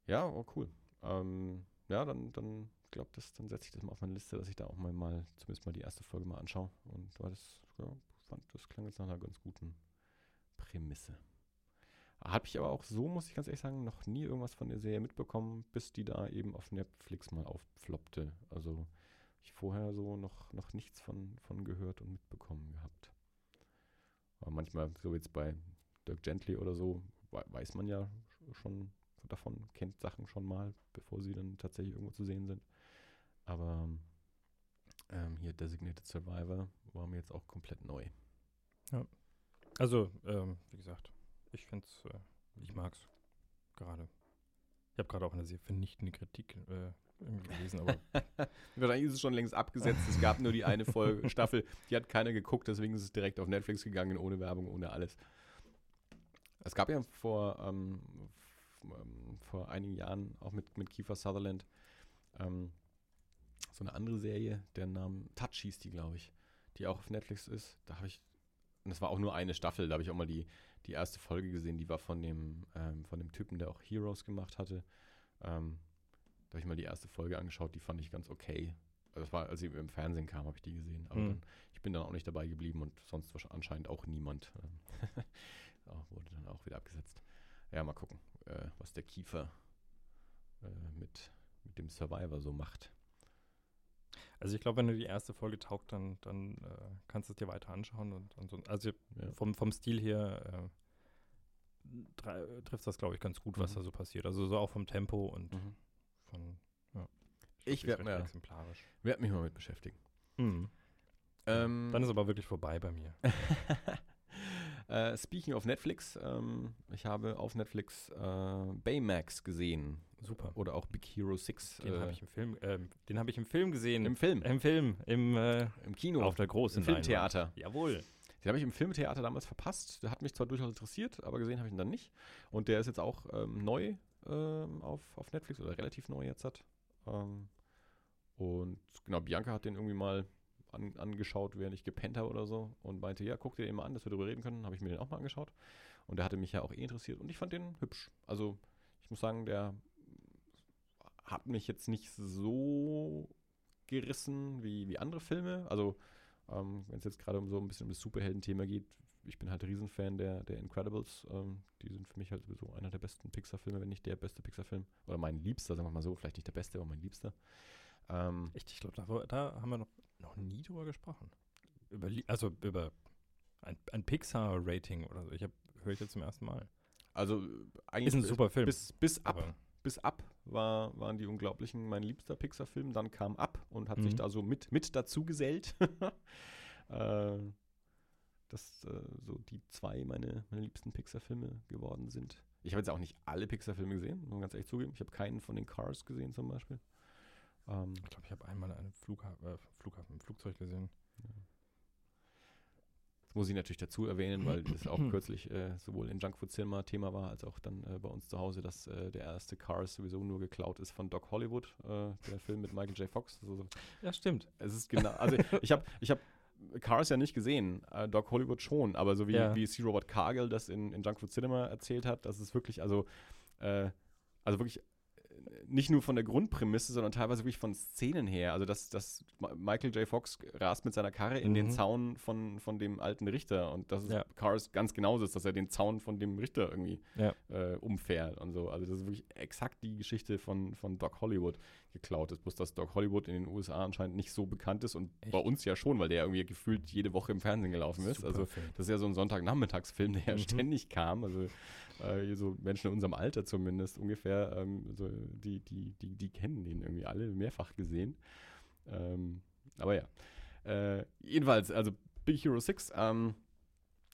ja oh, cool. Ähm, ja, dann, dann glaube dann setze ich das mal auf meine Liste, dass ich da auch mal, mal zumindest mal die erste Folge mal anschaue. Und war das, ja, fand, das klang jetzt nach einer ganz guten Prämisse. Habe ich aber auch so, muss ich ganz ehrlich sagen, noch nie irgendwas von der Serie mitbekommen, bis die da eben auf Netflix mal auffloppte. Also ich vorher so noch, noch nichts von, von gehört und mitbekommen gehabt. Aber manchmal, so jetzt bei Dirk Gently oder so, wei- weiß man ja schon davon, kennt Sachen schon mal, bevor sie dann tatsächlich irgendwo zu sehen sind. Aber ähm, hier Designated Survivor war mir jetzt auch komplett neu. Also, ähm, wie gesagt, ich finde es, äh, ich mag's gerade. Ich habe gerade auch eine sehr vernichtende Kritik äh, irgendwie gelesen, aber Wahrscheinlich ist es schon längst abgesetzt. Es gab nur die eine Folge, Staffel, die hat keiner geguckt, deswegen ist es direkt auf Netflix gegangen, ohne Werbung, ohne alles. Es gab ja vor, ähm, ähm, vor einigen Jahren auch mit, mit Kiefer Sutherland ähm, so eine andere Serie, der Name Touch hieß die, glaube ich, die auch auf Netflix ist. Da habe ich, und das war auch nur eine Staffel, da habe ich auch mal die, die erste Folge gesehen, die war von dem, ähm, von dem Typen, der auch Heroes gemacht hatte. Ähm, da habe ich mal die erste Folge angeschaut, die fand ich ganz okay. Also das war, als sie im Fernsehen kam, habe ich die gesehen. Aber Mhm. dann, ich bin dann auch nicht dabei geblieben und sonst anscheinend auch niemand. Ja, wurde dann auch wieder abgesetzt. Ja, mal gucken, äh, was der Kiefer äh, mit, mit dem Survivor so macht. also ich glaube, wenn du die erste Folge taugt, dann, dann äh, kannst du es dir weiter anschauen und, und so. Also Ja. vom, vom Stil her äh, trifft das, glaube ich, ganz gut, was Mhm. da so passiert. Also so auch vom Tempo und Mhm. Von, ja. Ich werd mir- recht exemplarisch. Werde mich mal mit beschäftigen. Mhm. Ähm, Dann ist aber wirklich vorbei bei mir. äh, speaking of Netflix, ähm, ich habe auf Netflix äh, Baymax gesehen. Super. Oder auch Big Hero 6. Den äh, habe ich im Film, ähm, den habe ich im Film gesehen. im Film, Im Film, im äh, im Kino, auf der großen im Filmtheater. Leinwand. Jawohl. Den habe ich im Filmtheater damals verpasst. Der hat mich zwar durchaus interessiert, aber gesehen habe ich ihn dann nicht. Und der ist jetzt auch ähm, neu ähm, auf, auf Netflix oder relativ neu jetzt hat. Ähm, und genau, Bianca hat den irgendwie mal an, angeschaut, während ich gepennt habe oder so und meinte, ja, guck dir den mal an, dass wir darüber reden können. Habe ich mir den auch mal angeschaut. Und der hatte mich ja auch eh interessiert und ich fand den hübsch. Also ich muss sagen, der hat mich jetzt nicht so gerissen wie, wie andere Filme. Also ähm, wenn es jetzt gerade um so ein bisschen um das Superhelden-Thema geht, ich bin halt Riesenfan der, der Incredibles. Ähm, die sind für mich halt sowieso einer der besten Pixar-Filme, wenn nicht der beste Pixar-Film. Oder mein liebster, sagen wir mal so. Vielleicht nicht der beste, aber mein liebster. Ähm, Echt, ich glaube, da, da haben wir noch, noch nie drüber gesprochen. Über, also über ein, ein Pixar-Rating oder so. Ich höre ich jetzt zum ersten Mal. also eigentlich Ist ein super Film. bis, bis ab. aber- Bis ab war, waren die Unglaublichen mein liebster Pixar-Film. Dann kam ab und hat sich Mhm. da so mit, mit dazu gesellt. äh, dass äh, so die zwei meine, meine liebsten Pixar-Filme geworden sind. Ich habe jetzt auch nicht alle Pixar-Filme gesehen, muss man ganz ehrlich zugeben. Ich habe keinen von den Cars gesehen zum Beispiel. Ähm, ich glaube, ich habe einmal einen Flugha äh, Flughafen, ein Flugzeug gesehen. Ja. Das muss ich natürlich dazu erwähnen, weil das auch kürzlich äh, sowohl in Junkfood Cinema Thema war, als auch dann äh, bei uns zu Hause, dass äh, der erste Cars sowieso nur geklaut ist von Doc Hollywood, äh, der Film mit Michael J. Fox. Also, ja, stimmt. Es ist genau, also ich habe ich hab Cars ja nicht gesehen, äh, Doc Hollywood schon, aber so wie, ja. wie C. Robert Cargill das in, in Junk Food Cinema erzählt hat, das ist wirklich, also, äh, also wirklich nicht nur von der Grundprämisse, sondern teilweise wirklich von Szenen her. Also, dass, dass Michael J. Fox rast mit seiner Karre in mhm. den Zaun von, von dem alten Richter und dass es ja. Cars ganz genauso ist, dass er den Zaun von dem Richter irgendwie ja. äh, umfährt und so. Also, das ist wirklich exakt die Geschichte von, von Doc Hollywood geklaut ist. Bloß, dass Doc Hollywood in den USA anscheinend nicht so bekannt ist und Echt? bei uns ja schon, weil der irgendwie gefühlt jede Woche im Fernsehen gelaufen ist. Super also, das ist ja so ein Sonntagnachmittagsfilm, der ja mhm. ständig kam. Also, äh, so Menschen in unserem Alter zumindest ungefähr, ähm, so die, die, die, die kennen den irgendwie alle mehrfach gesehen. Ähm, aber ja. Äh, jedenfalls, also Big Hero 6, ähm,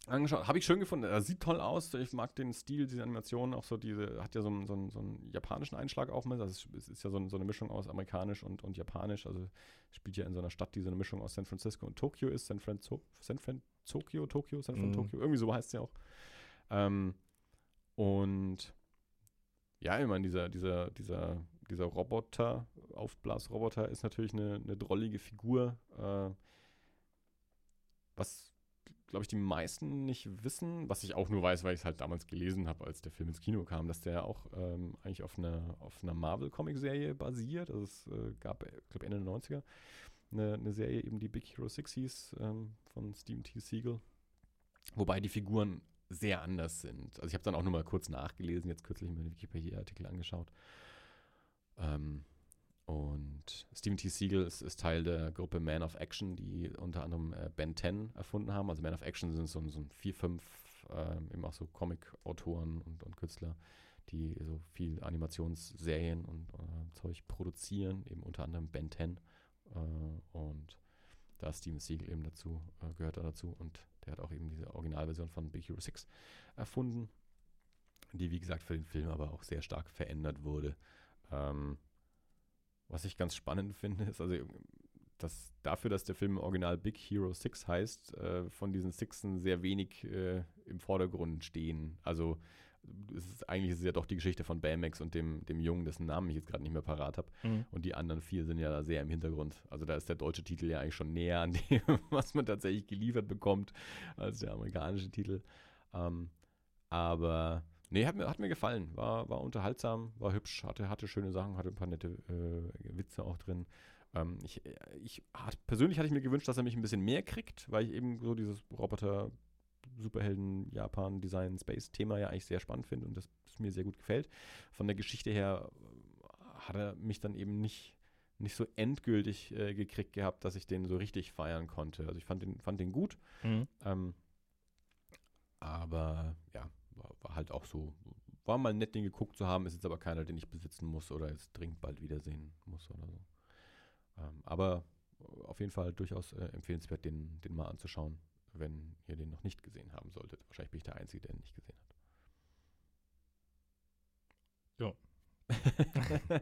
angeschaut. Habe ich schön gefunden. Er sieht toll aus. Ich mag den Stil, diese Animation, auch so diese, hat ja so einen, so einen, so einen japanischen Einschlag auch mit. Also es ist ja so, so, eine Mischung aus amerikanisch und, und japanisch. Also spielt ja in so einer Stadt, die so eine Mischung aus San Francisco und Tokio ist. San Francisco, San Fran Tokio, Tokio, San Fran mm. Tokio, irgendwie so heißt es ja auch. Ähm, und ja, ich meine, dieser, dieser, dieser, dieser Roboter, Aufblasroboter, ist natürlich eine, eine drollige Figur. Äh, was, glaube ich, die meisten nicht wissen, was ich auch nur weiß, weil ich es halt damals gelesen habe, als der Film ins Kino kam, dass der auch ähm, eigentlich auf einer, auf einer Marvel-Comic-Serie basiert. Also es äh, gab, ich glaube, Ende der 90er eine, eine, Serie, eben die Big Hero 6 hieß, ähm, von Steven T. Siegel. Wobei die Figuren sehr anders sind. Also ich habe dann auch nur mal kurz nachgelesen, jetzt kürzlich mir den Wikipedia-Artikel angeschaut. Ähm, und Steven T. Siegel ist, ist, Teil der Gruppe Man of Action, die unter anderem äh, Ben 10 erfunden haben. Also Man of Action sind so, so ein vier, fünf, äh, eben auch so Comic-Autoren und, und, Künstler, die so viel Animationsserien und äh, Zeug produzieren, eben unter anderem Ben 10. Äh, und da Steven Siegel eben dazu, äh, gehört er dazu. Und der hat auch eben diese Originalversion von Big Hero 6 erfunden, die wie gesagt für den Film aber auch sehr stark verändert wurde. Ähm, was ich ganz spannend finde, ist also dass dafür, dass der Film im Original Big Hero 6 heißt, äh, von diesen Sixen sehr wenig äh, im Vordergrund stehen. Also es ist, eigentlich ist es ja doch die Geschichte von Baymax und dem, dem Jungen, dessen Namen ich jetzt gerade nicht mehr parat habe. Mhm. Und die anderen vier sind ja da sehr im Hintergrund. Also da ist der deutsche Titel ja eigentlich schon näher an dem, was man tatsächlich geliefert bekommt, als der amerikanische Titel. Ähm, aber nee, hat mir, hat mir gefallen. War, war unterhaltsam, war hübsch, hatte, hatte schöne Sachen, hatte ein paar nette äh, Witze auch drin. Ähm, ich, ich hat, persönlich hatte ich mir gewünscht, dass er mich ein bisschen mehr kriegt, weil ich eben so dieses Roboter Superhelden, Japan, Design, Space-Thema ja eigentlich sehr spannend finde und das, das mir sehr gut gefällt. Von der Geschichte her äh, hat er mich dann eben nicht, nicht so endgültig äh, gekriegt gehabt, dass ich den so richtig feiern konnte. Also ich fand den, fand den gut. Mhm. Ähm, aber ja, war, war, halt auch so, war mal nett, den geguckt zu haben, ist jetzt aber keiner, den ich besitzen muss oder jetzt dringend bald wiedersehen muss oder so. Ähm, aber auf jeden Fall durchaus äh, empfehlenswert, den, den mal anzuschauen wenn ihr den noch nicht gesehen haben solltet. Wahrscheinlich bin ich der Einzige, der ihn nicht gesehen hat. Ja.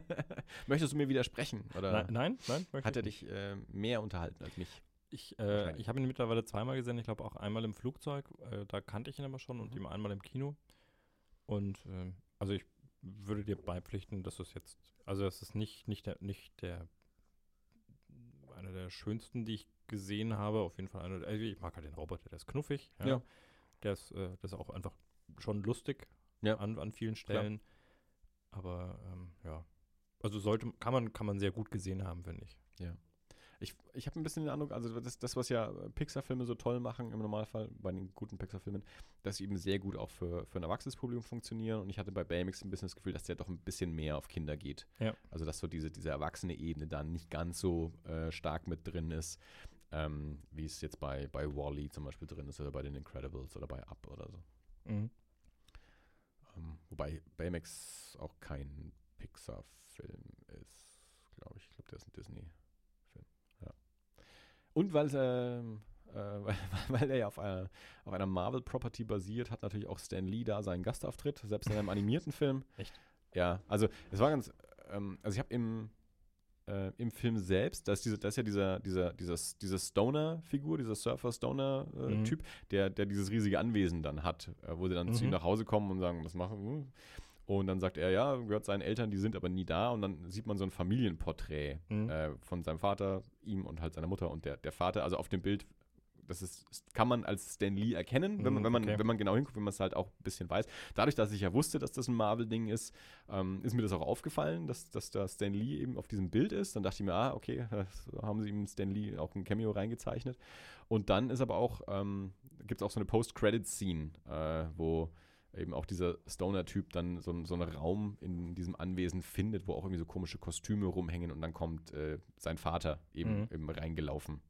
Möchtest du mir widersprechen? Oder nein, nein, nein Hat er dich äh, mehr unterhalten als mich? Ich, äh, ich habe ihn mittlerweile zweimal gesehen. Ich glaube auch einmal im Flugzeug. Äh, da kannte ich ihn aber schon mhm. und ihm einmal im Kino. Und äh, also ich würde dir beipflichten, dass es jetzt, also es ist nicht, nicht der, nicht der einer der schönsten, die ich gesehen habe. Auf jeden Fall einer, also ich mag halt den Roboter, der ist knuffig. Ja. ja. Der ist, äh, das ist auch einfach schon lustig ja. an, an vielen Stellen. Klar. Aber ähm, ja. Also sollte, kann man, kann man sehr gut gesehen haben, finde ich. Ja. Ich, ich habe ein bisschen den Eindruck, also das, das, was ja Pixar-Filme so toll machen im Normalfall, bei den guten Pixar-Filmen, dass sie eben sehr gut auch für, für ein erwachsenes Publikum funktionieren. Und ich hatte bei Baymax ein bisschen das Gefühl, dass der doch ein bisschen mehr auf Kinder geht. Ja. Also dass so diese, diese erwachsene Ebene dann nicht ganz so äh, stark mit drin ist, ähm, wie es jetzt bei, bei Wally -E zum Beispiel drin ist oder bei den Incredibles oder bei Up oder so. Mhm. Ähm, wobei Baymax auch kein Pixar-Film ist, glaube ich. Ich glaube, der ist ein Disney. Und weil, äh, äh, weil, weil er ja auf einer, auf einer Marvel-Property basiert, hat natürlich auch Stan Lee da seinen Gastauftritt, selbst in einem animierten Film. Echt? Ja, also es war ganz, ähm, also ich habe im, äh, im Film selbst, da ist, diese, da ist ja dieser, dieser, dieses, diese Stoner-Figur, dieser Surfer-Stoner-Typ, Mhm. der, der dieses riesige Anwesen dann hat, äh, wo sie dann zu ihm Mhm. nach Hause kommen und sagen, was machen wir? Und dann sagt er, ja, gehört seinen Eltern, die sind aber nie da. Und dann sieht man so ein Familienporträt Mhm. äh, von seinem Vater, ihm und halt seiner Mutter und der, der Vater. Also auf dem Bild, das ist, kann man als Stan Lee erkennen, wenn man, Mhm, wenn man, okay. wenn man genau hinguckt, wenn man es halt auch ein bisschen weiß. Dadurch, dass ich ja wusste, dass das ein Marvel-Ding ist, ähm, ist mir das auch aufgefallen, dass, dass da Stan Lee eben auf diesem Bild ist. Dann dachte ich mir, ah, okay, so haben sie ihm Stan Lee auch ein Cameo reingezeichnet. Und dann ist aber auch, ähm, gibt es auch so eine Post-Credit-Scene, äh, wo eben auch dieser Stoner-Typ dann so, so einen Raum in diesem Anwesen findet, wo auch irgendwie so komische Kostüme rumhängen und dann kommt äh, sein Vater eben, Mhm. eben reingelaufen,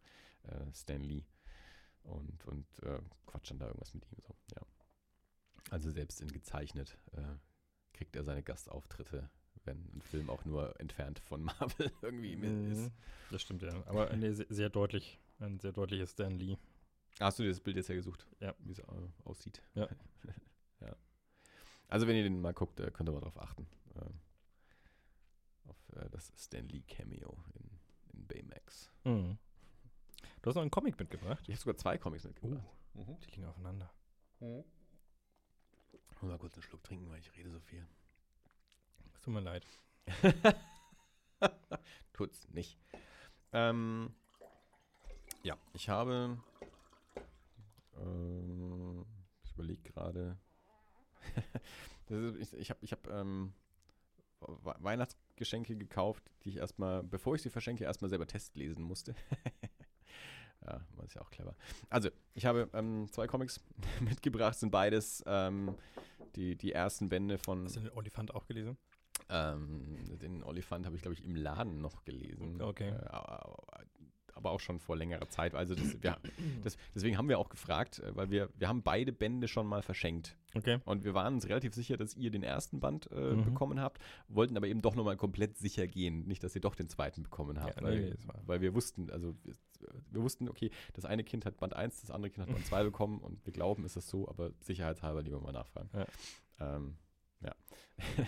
äh, Stan Lee. Und, und äh, quatscht dann da irgendwas mit ihm. So. Ja. Also selbst in gezeichnet äh, kriegt er seine Gastauftritte, wenn ein Film auch nur entfernt von Marvel irgendwie Mhm. ist. Das stimmt, ja. Aber nee, sehr, deutlich. Ein sehr deutliches Stan Lee. Hast du dir das Bild jetzt ja gesucht? Ja. Wie es aussieht. Ja. ja. Also wenn ihr den mal guckt, äh, könnt ihr mal drauf achten. Ähm, auf äh, das Stan Lee Cameo in, in Baymax. Mhm. Du hast noch einen Comic mitgebracht. Ich habe sogar zwei Comics mitgebracht. Uh, die liegen aufeinander. Ich muss mal kurz einen Schluck trinken, weil ich rede so viel. Es tut mir leid. Tut's nicht. Ähm, ja, ich habe. Ähm, ich überlege gerade. Ist- ich ich habe ich hab, ähm, We- Weihnachtsgeschenke gekauft, die ich erstmal, bevor ich sie verschenke, erstmal selber testlesen musste. ja, man ist ja auch clever. Also, ich habe ähm, zwei Comics mitgebracht, sind beides ähm, die, die ersten Bände von. Hast du den Olifant auch gelesen? Ähm, den Olifant habe ich, glaube ich, im Laden noch gelesen. Okay. Äh, aber auch schon vor längerer Zeit. Also das, wir, das, deswegen haben wir auch gefragt, äh, weil wir, wir haben beide Bände schon mal verschenkt. Okay. Und wir waren uns relativ sicher, dass ihr den ersten Band äh, Mhm. bekommen habt, wollten aber eben doch nochmal komplett sicher gehen. Nicht, dass ihr doch den zweiten bekommen habt. Ja, weil, nee, weil wir wussten, also wir, wir wussten, okay, das eine Kind hat Band 1, das andere Kind hat Band 2 bekommen und wir glauben, ist das so, aber sicherheitshalber lieber mal nachfragen. Ja. Ähm, ja.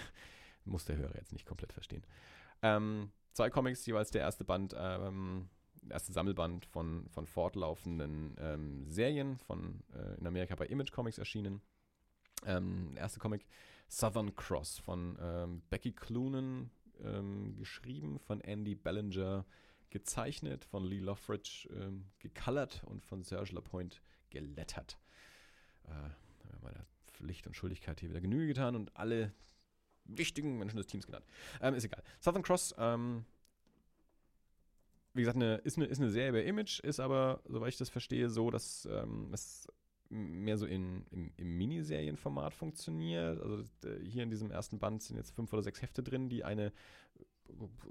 Muss der Hörer jetzt nicht komplett verstehen. Ähm, zwei Comics, jeweils der erste Band, ähm, erste Sammelband von, von fortlaufenden ähm, Serien, von äh, in Amerika bei Image Comics erschienen. Ähm, erste Comic Southern Cross von ähm, Becky Cloonan ähm, geschrieben, von Andy Bellinger gezeichnet, von Lee Loffridge ähm, gecolored und von Serge Lapointe gelettert. Äh, haben wir meiner Pflicht und Schuldigkeit hier wieder Genüge getan und alle wichtigen Menschen des Teams genannt. Ähm, ist egal. Southern Cross, ähm, wie gesagt, eine, ist, eine, ist eine Serie bei Image, ist aber, soweit ich das verstehe, so, dass ähm, es mehr so in, im, im Miniserienformat funktioniert. Also hier in diesem ersten Band sind jetzt fünf oder sechs Hefte drin, die eine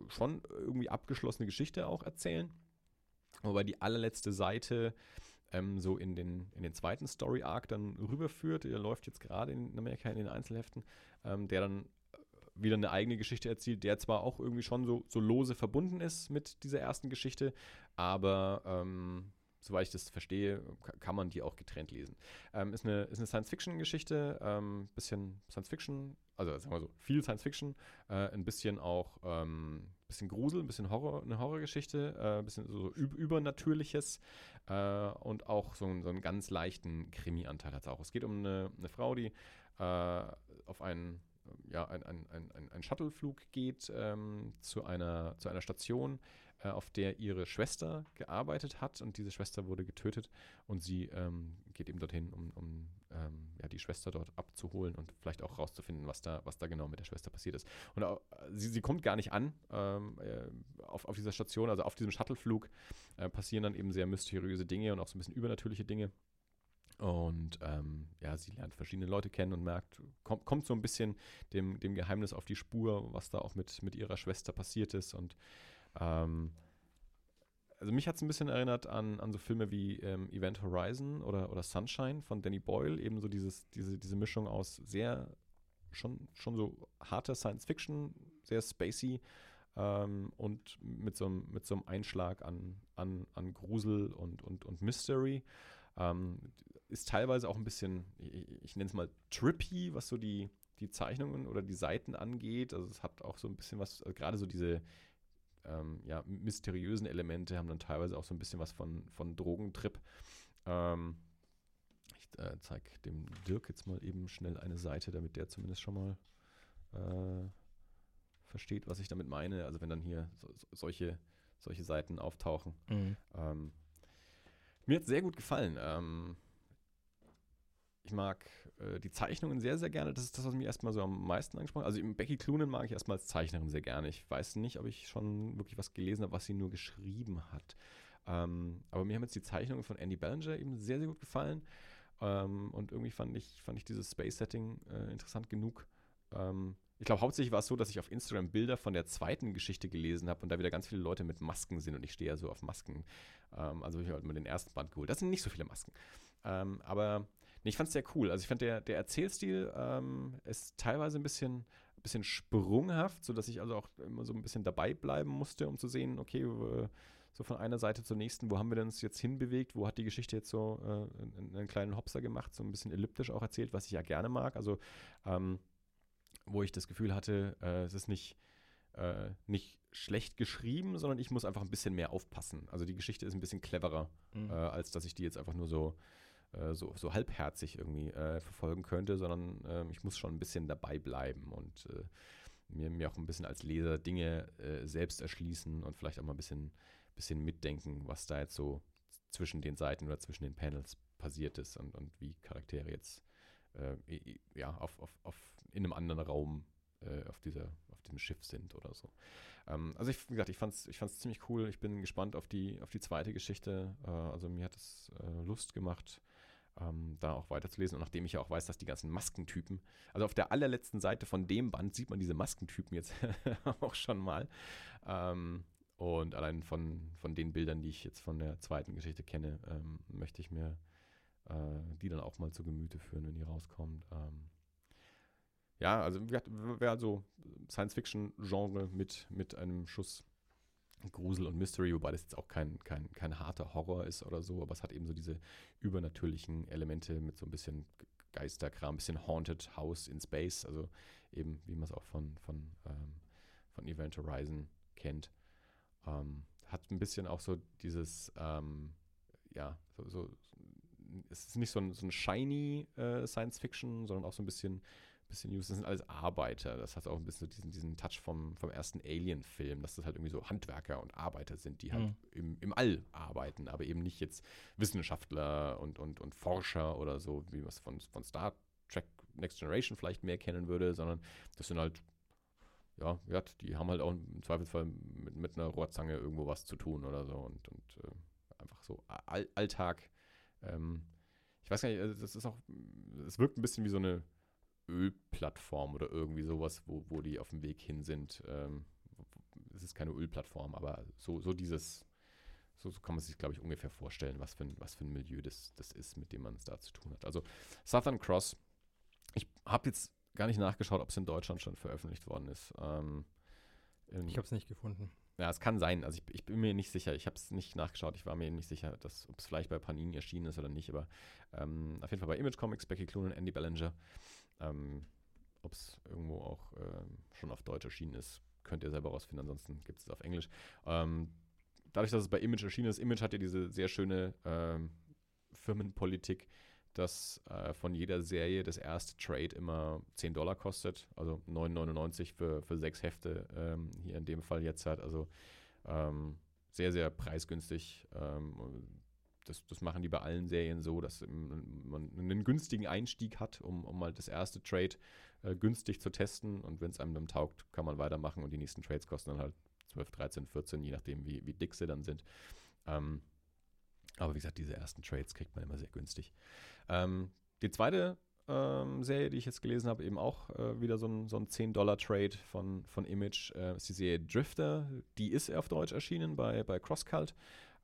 schon irgendwie abgeschlossene Geschichte auch erzählen. Wobei die allerletzte Seite ähm, so in den, in den zweiten Story-Arc dann rüberführt. Der läuft jetzt gerade in Amerika in den Einzelheften, ähm, der dann wieder eine eigene Geschichte erzählt, der zwar auch irgendwie schon so, so lose verbunden ist mit dieser ersten Geschichte, aber ähm, soweit ich das verstehe, ka- kann man die auch getrennt lesen. Ähm, ist eine, ist eine Science-Fiction-Geschichte, ähm, bisschen Science-Fiction, also sagen wir so, viel Science-Fiction, äh, ein bisschen auch, ähm, bisschen Grusel, ein bisschen Horror, eine Horrorgeschichte, äh, ein bisschen so üb Übernatürliches äh, und auch so, einen- so einen ganz leichten Krimi-Anteil hat es auch. Es geht um eine, eine Frau, die äh, auf einen ja, ein, ein, ein, ein, Shuttleflug geht ähm, zu, einer, zu einer Station, äh, auf der ihre Schwester gearbeitet hat und diese Schwester wurde getötet und sie ähm, geht eben dorthin, um, um ähm, ja, die Schwester dort abzuholen und vielleicht auch rauszufinden, was da, was da genau mit der Schwester passiert ist. Und auch, sie, sie kommt gar nicht an ähm, äh, auf, auf dieser Station, also auf diesem Shuttleflug äh, passieren dann eben sehr mysteriöse Dinge und auch so ein bisschen übernatürliche Dinge. Und ähm, ja, sie lernt verschiedene Leute kennen und merkt, kommt, kommt so ein bisschen dem, dem Geheimnis auf die Spur, was da auch mit, mit ihrer Schwester passiert ist. Und ähm, also mich hat es ein bisschen erinnert an, an so Filme wie ähm, Event Horizon oder, oder Sunshine von Danny Boyle, eben so dieses, diese, diese Mischung aus sehr, schon, schon so harter Science Fiction, sehr spacey, ähm, und mit so, einem, mit so einem Einschlag an, an, an Grusel und, und, und Mystery. Ähm, ist teilweise auch ein bisschen, ich, ich nenne es mal trippy, was so die, die Zeichnungen oder die Seiten angeht. Also es hat auch so ein bisschen was, also gerade so diese ähm, ja, mysteriösen Elemente haben dann teilweise auch so ein bisschen was von, von Drogentrip. Ähm, ich äh, zeige dem Dirk jetzt mal eben schnell eine Seite, damit der zumindest schon mal äh, versteht, was ich damit meine. Also wenn dann hier so, so, solche, solche Seiten auftauchen. Mhm. Ähm, mir hat es sehr gut gefallen. Ähm, ich mag äh, die Zeichnungen sehr, sehr gerne. Das ist das, was mich erstmal so am meisten angesprochen hat. Also Becky Clunan mag ich erstmal als Zeichnerin sehr gerne. Ich weiß nicht, ob ich schon wirklich was gelesen habe, was sie nur geschrieben hat. Ähm, aber mir haben jetzt die Zeichnungen von Andy Ballinger eben sehr, sehr gut gefallen. Ähm, und irgendwie fand ich, fand ich dieses Space-Setting äh, interessant genug. Ähm, ich glaube, hauptsächlich war es so, dass ich auf Instagram Bilder von der zweiten Geschichte gelesen habe und da wieder ganz viele Leute mit Masken sind und ich stehe ja so auf Masken. Ähm, also ich habe halt mal den ersten Band geholt. Das sind nicht so viele Masken. Ähm, aber nee, ich fand es sehr cool. Also ich fand der, der Erzählstil ähm, ist teilweise ein bisschen, bisschen sprunghaft, sodass ich also auch immer so ein bisschen dabei bleiben musste, um zu sehen, okay, so von einer Seite zur nächsten, wo haben wir denn uns jetzt hinbewegt, wo hat die Geschichte jetzt so äh, einen, einen, kleinen Hopser gemacht, so ein bisschen elliptisch auch erzählt, was ich ja gerne mag. Also ähm, wo ich das Gefühl hatte, äh, es ist nicht, äh, nicht schlecht geschrieben, sondern ich muss einfach ein bisschen mehr aufpassen. Also die Geschichte ist ein bisschen cleverer, mhm. äh, als dass ich die jetzt einfach nur so, äh, so, so halbherzig irgendwie äh, verfolgen könnte, sondern ähm, ich muss schon ein bisschen dabei bleiben und äh, mir, mir auch ein bisschen als Leser Dinge selbst erschließen und vielleicht auch mal ein bisschen, bisschen mitdenken, was da jetzt so zwischen den Seiten oder zwischen den Panels passiert ist und, und wie Charaktere jetzt ja, auf, auf, auf in einem anderen Raum äh, auf, dieser, auf diesem Schiff sind oder so. Ähm, also ich, wie gesagt, ich fand es ich fand's ziemlich cool. Ich bin gespannt auf die, auf die zweite Geschichte. Äh, also mir hat es äh, Lust gemacht, ähm, da auch weiterzulesen. Und nachdem ich ja auch weiß, dass die ganzen Maskentypen, also auf der allerletzten Seite von dem Band sieht man diese Maskentypen jetzt auch schon mal. Ähm, und allein von, von den Bildern, die ich jetzt von der zweiten Geschichte kenne, ähm, möchte ich mir äh, die dann auch mal zu Gemüte führen, wenn die rauskommt. Ähm, ja, also wäre so Science-Fiction-Genre mit, mit einem Schuss Grusel und Mystery, wobei das jetzt auch kein, kein, kein harter Horror ist oder so, aber es hat eben so diese übernatürlichen Elemente mit so ein bisschen Geisterkram, ein bisschen Haunted House in Space, also eben wie man es auch von, von, ähm, von Event Horizon kennt. Ähm, hat ein bisschen auch so dieses, ähm, ja, so, so, es ist nicht so ein, so ein shiny äh, Science Fiction, sondern auch so ein bisschen bisschen News, das sind alles Arbeiter. Das hat auch ein bisschen diesen, diesen Touch vom, vom ersten Alien-Film, dass das halt irgendwie so Handwerker und Arbeiter sind, die halt mhm. im, im All arbeiten, aber eben nicht jetzt Wissenschaftler und, und, und Forscher oder so, wie man es von, von Star Trek Next Generation vielleicht mehr kennen würde, sondern das sind halt, ja, ja die haben halt auch im Zweifelsfall mit, mit einer Rohrzange irgendwo was zu tun oder so und, und äh, einfach so All Alltag. Ähm, ich weiß gar nicht, also das ist auch, es wirkt ein bisschen wie so eine Ölplattform oder irgendwie sowas, wo, wo die auf dem Weg hin sind. Ähm, es ist keine Ölplattform, aber so, so dieses, so, so kann man sich, glaube ich, ungefähr vorstellen, was für ein, was für ein Milieu das, das ist, mit dem man es da zu tun hat. Also Southern Cross, ich habe jetzt gar nicht nachgeschaut, ob es in Deutschland schon veröffentlicht worden ist. Ähm, ich habe es nicht gefunden. Ja, es kann sein. Also ich, ich bin mir nicht sicher. Ich habe es nicht nachgeschaut. Ich war mir nicht sicher, ob es vielleicht bei Panini erschienen ist oder nicht. Aber ähm, auf jeden Fall bei Image Comics, Becky Cloonan, Andy Ballinger. Ähm, Ob es irgendwo auch ähm, schon auf Deutsch erschienen ist, könnt ihr selber rausfinden. Ansonsten gibt es es auf Englisch. Ähm, dadurch, dass es bei Image erschienen ist, Image hat ja diese sehr schöne ähm, Firmenpolitik, dass äh, von jeder Serie das erste Trade immer 10 Dollar kostet, also 9,99 für, für sechs Hefte ähm, hier in dem Fall jetzt hat. Also ähm, sehr, sehr preisgünstig. Ähm, das, das machen die bei allen Serien so, dass man einen günstigen Einstieg hat, um, um mal das erste Trade äh, günstig zu testen. Und wenn es einem dann taugt, kann man weitermachen und die nächsten Trades kosten dann halt 12, 13, 14, je nachdem, wie, wie dick sie dann sind. Ähm, aber wie gesagt, diese ersten Trades kriegt man immer sehr günstig. Ähm, die zweite ähm, Serie, die ich jetzt gelesen habe, eben auch äh, wieder so ein, so ein 10-Dollar-Trade von, von Image, äh, ist die Serie Drifter. Die ist auf Deutsch erschienen bei, bei CrossCult.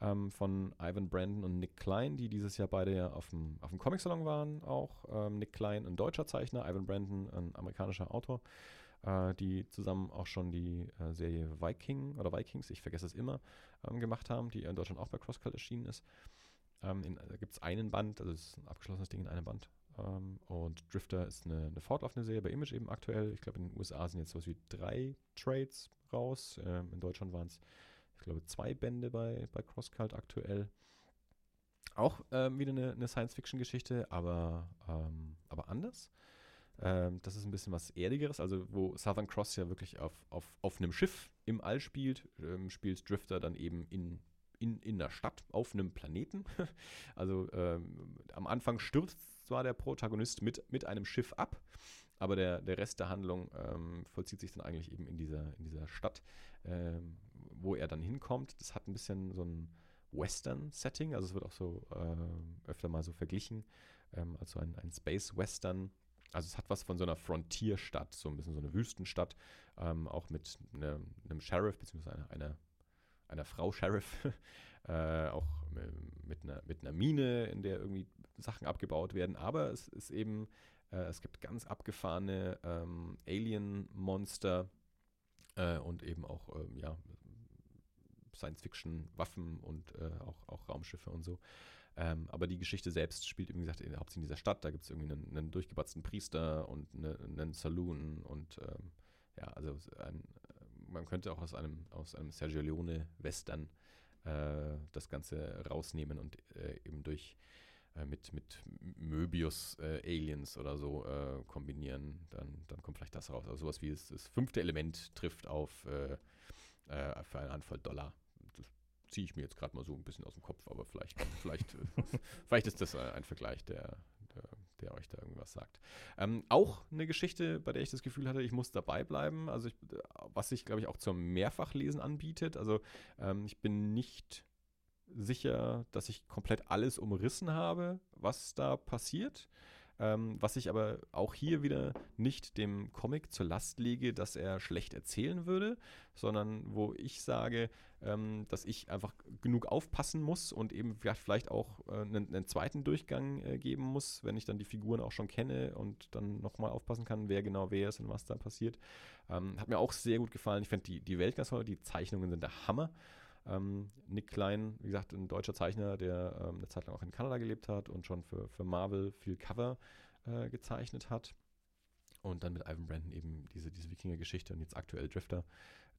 Ähm, von Ivan Brandon und Nick Klein, die dieses Jahr beide ja auf dem, auf dem Comic-Salon waren auch. Ähm, Nick Klein, ein deutscher Zeichner, Ivan Brandon, ein amerikanischer Autor, äh, die zusammen auch schon die äh, Serie Viking oder Vikings, ich vergesse es immer, ähm, gemacht haben, die in Deutschland auch bei CrossCult erschienen ist. Ähm, in, da gibt es einen Band, also es ist ein abgeschlossenes Ding in einem Band. Ähm, und Drifter ist eine, eine fortlaufende Serie bei Image eben aktuell. Ich glaube, in den USA sind jetzt sowas wie drei Trades raus. Ähm, in Deutschland waren es, ich glaube, zwei Bände bei, bei CrossCult aktuell. Auch ähm, wieder eine, eine Science-Fiction-Geschichte, aber, ähm, aber anders. Ähm, das ist ein bisschen was Erdigeres, also wo Southern Cross ja wirklich auf, auf, auf einem Schiff im All spielt, ähm, spielt Drifter dann eben in, in, in der Stadt auf einem Planeten. also ähm, am Anfang stürzt zwar der Protagonist mit, mit einem Schiff ab, aber der, der Rest der Handlung ähm, vollzieht sich dann eigentlich eben in dieser, in dieser Stadt, ähm, wo er dann hinkommt. Das hat ein bisschen so ein Western-Setting, also es wird auch so äh, öfter mal so verglichen, ähm, also ein, ein Space-Western. Also es hat was von so einer Frontierstadt, so ein bisschen so eine Wüstenstadt, ähm, auch mit ne, einem Sheriff, beziehungsweise einer, einer Frau Sheriff, äh, auch mit einer, mit einer Mine, in der irgendwie Sachen abgebaut werden. Aber es ist eben, äh, es gibt ganz abgefahrene ähm, Alien-Monster äh, und eben auch, ähm, ja, Science-Fiction-Waffen und äh, auch, auch Raumschiffe und so. Ähm, aber die Geschichte selbst spielt, wie gesagt, hauptsächlich in dieser Stadt. Da gibt es irgendwie einen, einen, durchgebatzten Priester und eine, einen Saloon und ähm, ja, also ein, man könnte auch aus einem, aus einem Sergio Leone-Western äh, das Ganze rausnehmen und äh, eben durch äh, mit, mit Möbius-Aliens äh, oder so äh, kombinieren, dann, dann kommt vielleicht das raus. Also sowas wie es, das fünfte Element trifft auf äh, für eine Handvoll Dollar. Ziehe ich mir jetzt gerade mal so ein bisschen aus dem Kopf, aber vielleicht, vielleicht, vielleicht ist das ein Vergleich, der, der, der euch da irgendwas sagt. Ähm, auch eine Geschichte, bei der ich das Gefühl hatte, ich muss dabei bleiben. Also ich, was sich, glaube ich, auch zum Mehrfachlesen anbietet. Also ähm, ich bin nicht sicher, dass ich komplett alles umrissen habe, was da passiert. Ähm, was ich aber auch hier wieder nicht dem Comic zur Last lege, dass er schlecht erzählen würde, sondern wo ich sage, ähm, dass ich einfach genug aufpassen muss und eben vielleicht auch äh, einen, einen, zweiten Durchgang äh, geben muss, wenn ich dann die Figuren auch schon kenne und dann nochmal aufpassen kann, wer genau wer ist und was da passiert. Ähm, hat mir auch sehr gut gefallen. Ich finde die, die Welt ganz toll, die Zeichnungen sind der Hammer. Ähm, Nick Klein, wie gesagt, ein deutscher Zeichner, der ähm, eine Zeit lang auch in Kanada gelebt hat und schon für, für Marvel viel Cover äh, gezeichnet hat. Und dann mit Ivan Brandon eben diese, diese Wikinger-Geschichte und jetzt aktuell Drifter.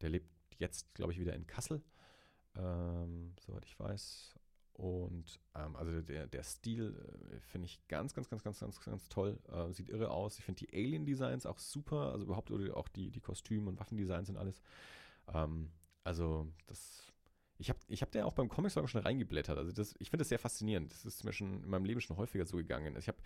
Der lebt jetzt, glaube ich, wieder in Kassel, ähm, soweit ich weiß. Und ähm, also der, der Stil äh, finde ich ganz, ganz, ganz, ganz, ganz, ganz toll. Äh, sieht irre aus. Ich finde die Alien-Designs auch super. Also überhaupt auch die, die Kostüme und Waffendesigns und alles. Ähm, also das ich habe ich hab da auch beim Comic-Song schon reingeblättert. Also das, ich finde das sehr faszinierend. Das ist mir schon in meinem Leben schon häufiger so gegangen. Ich habe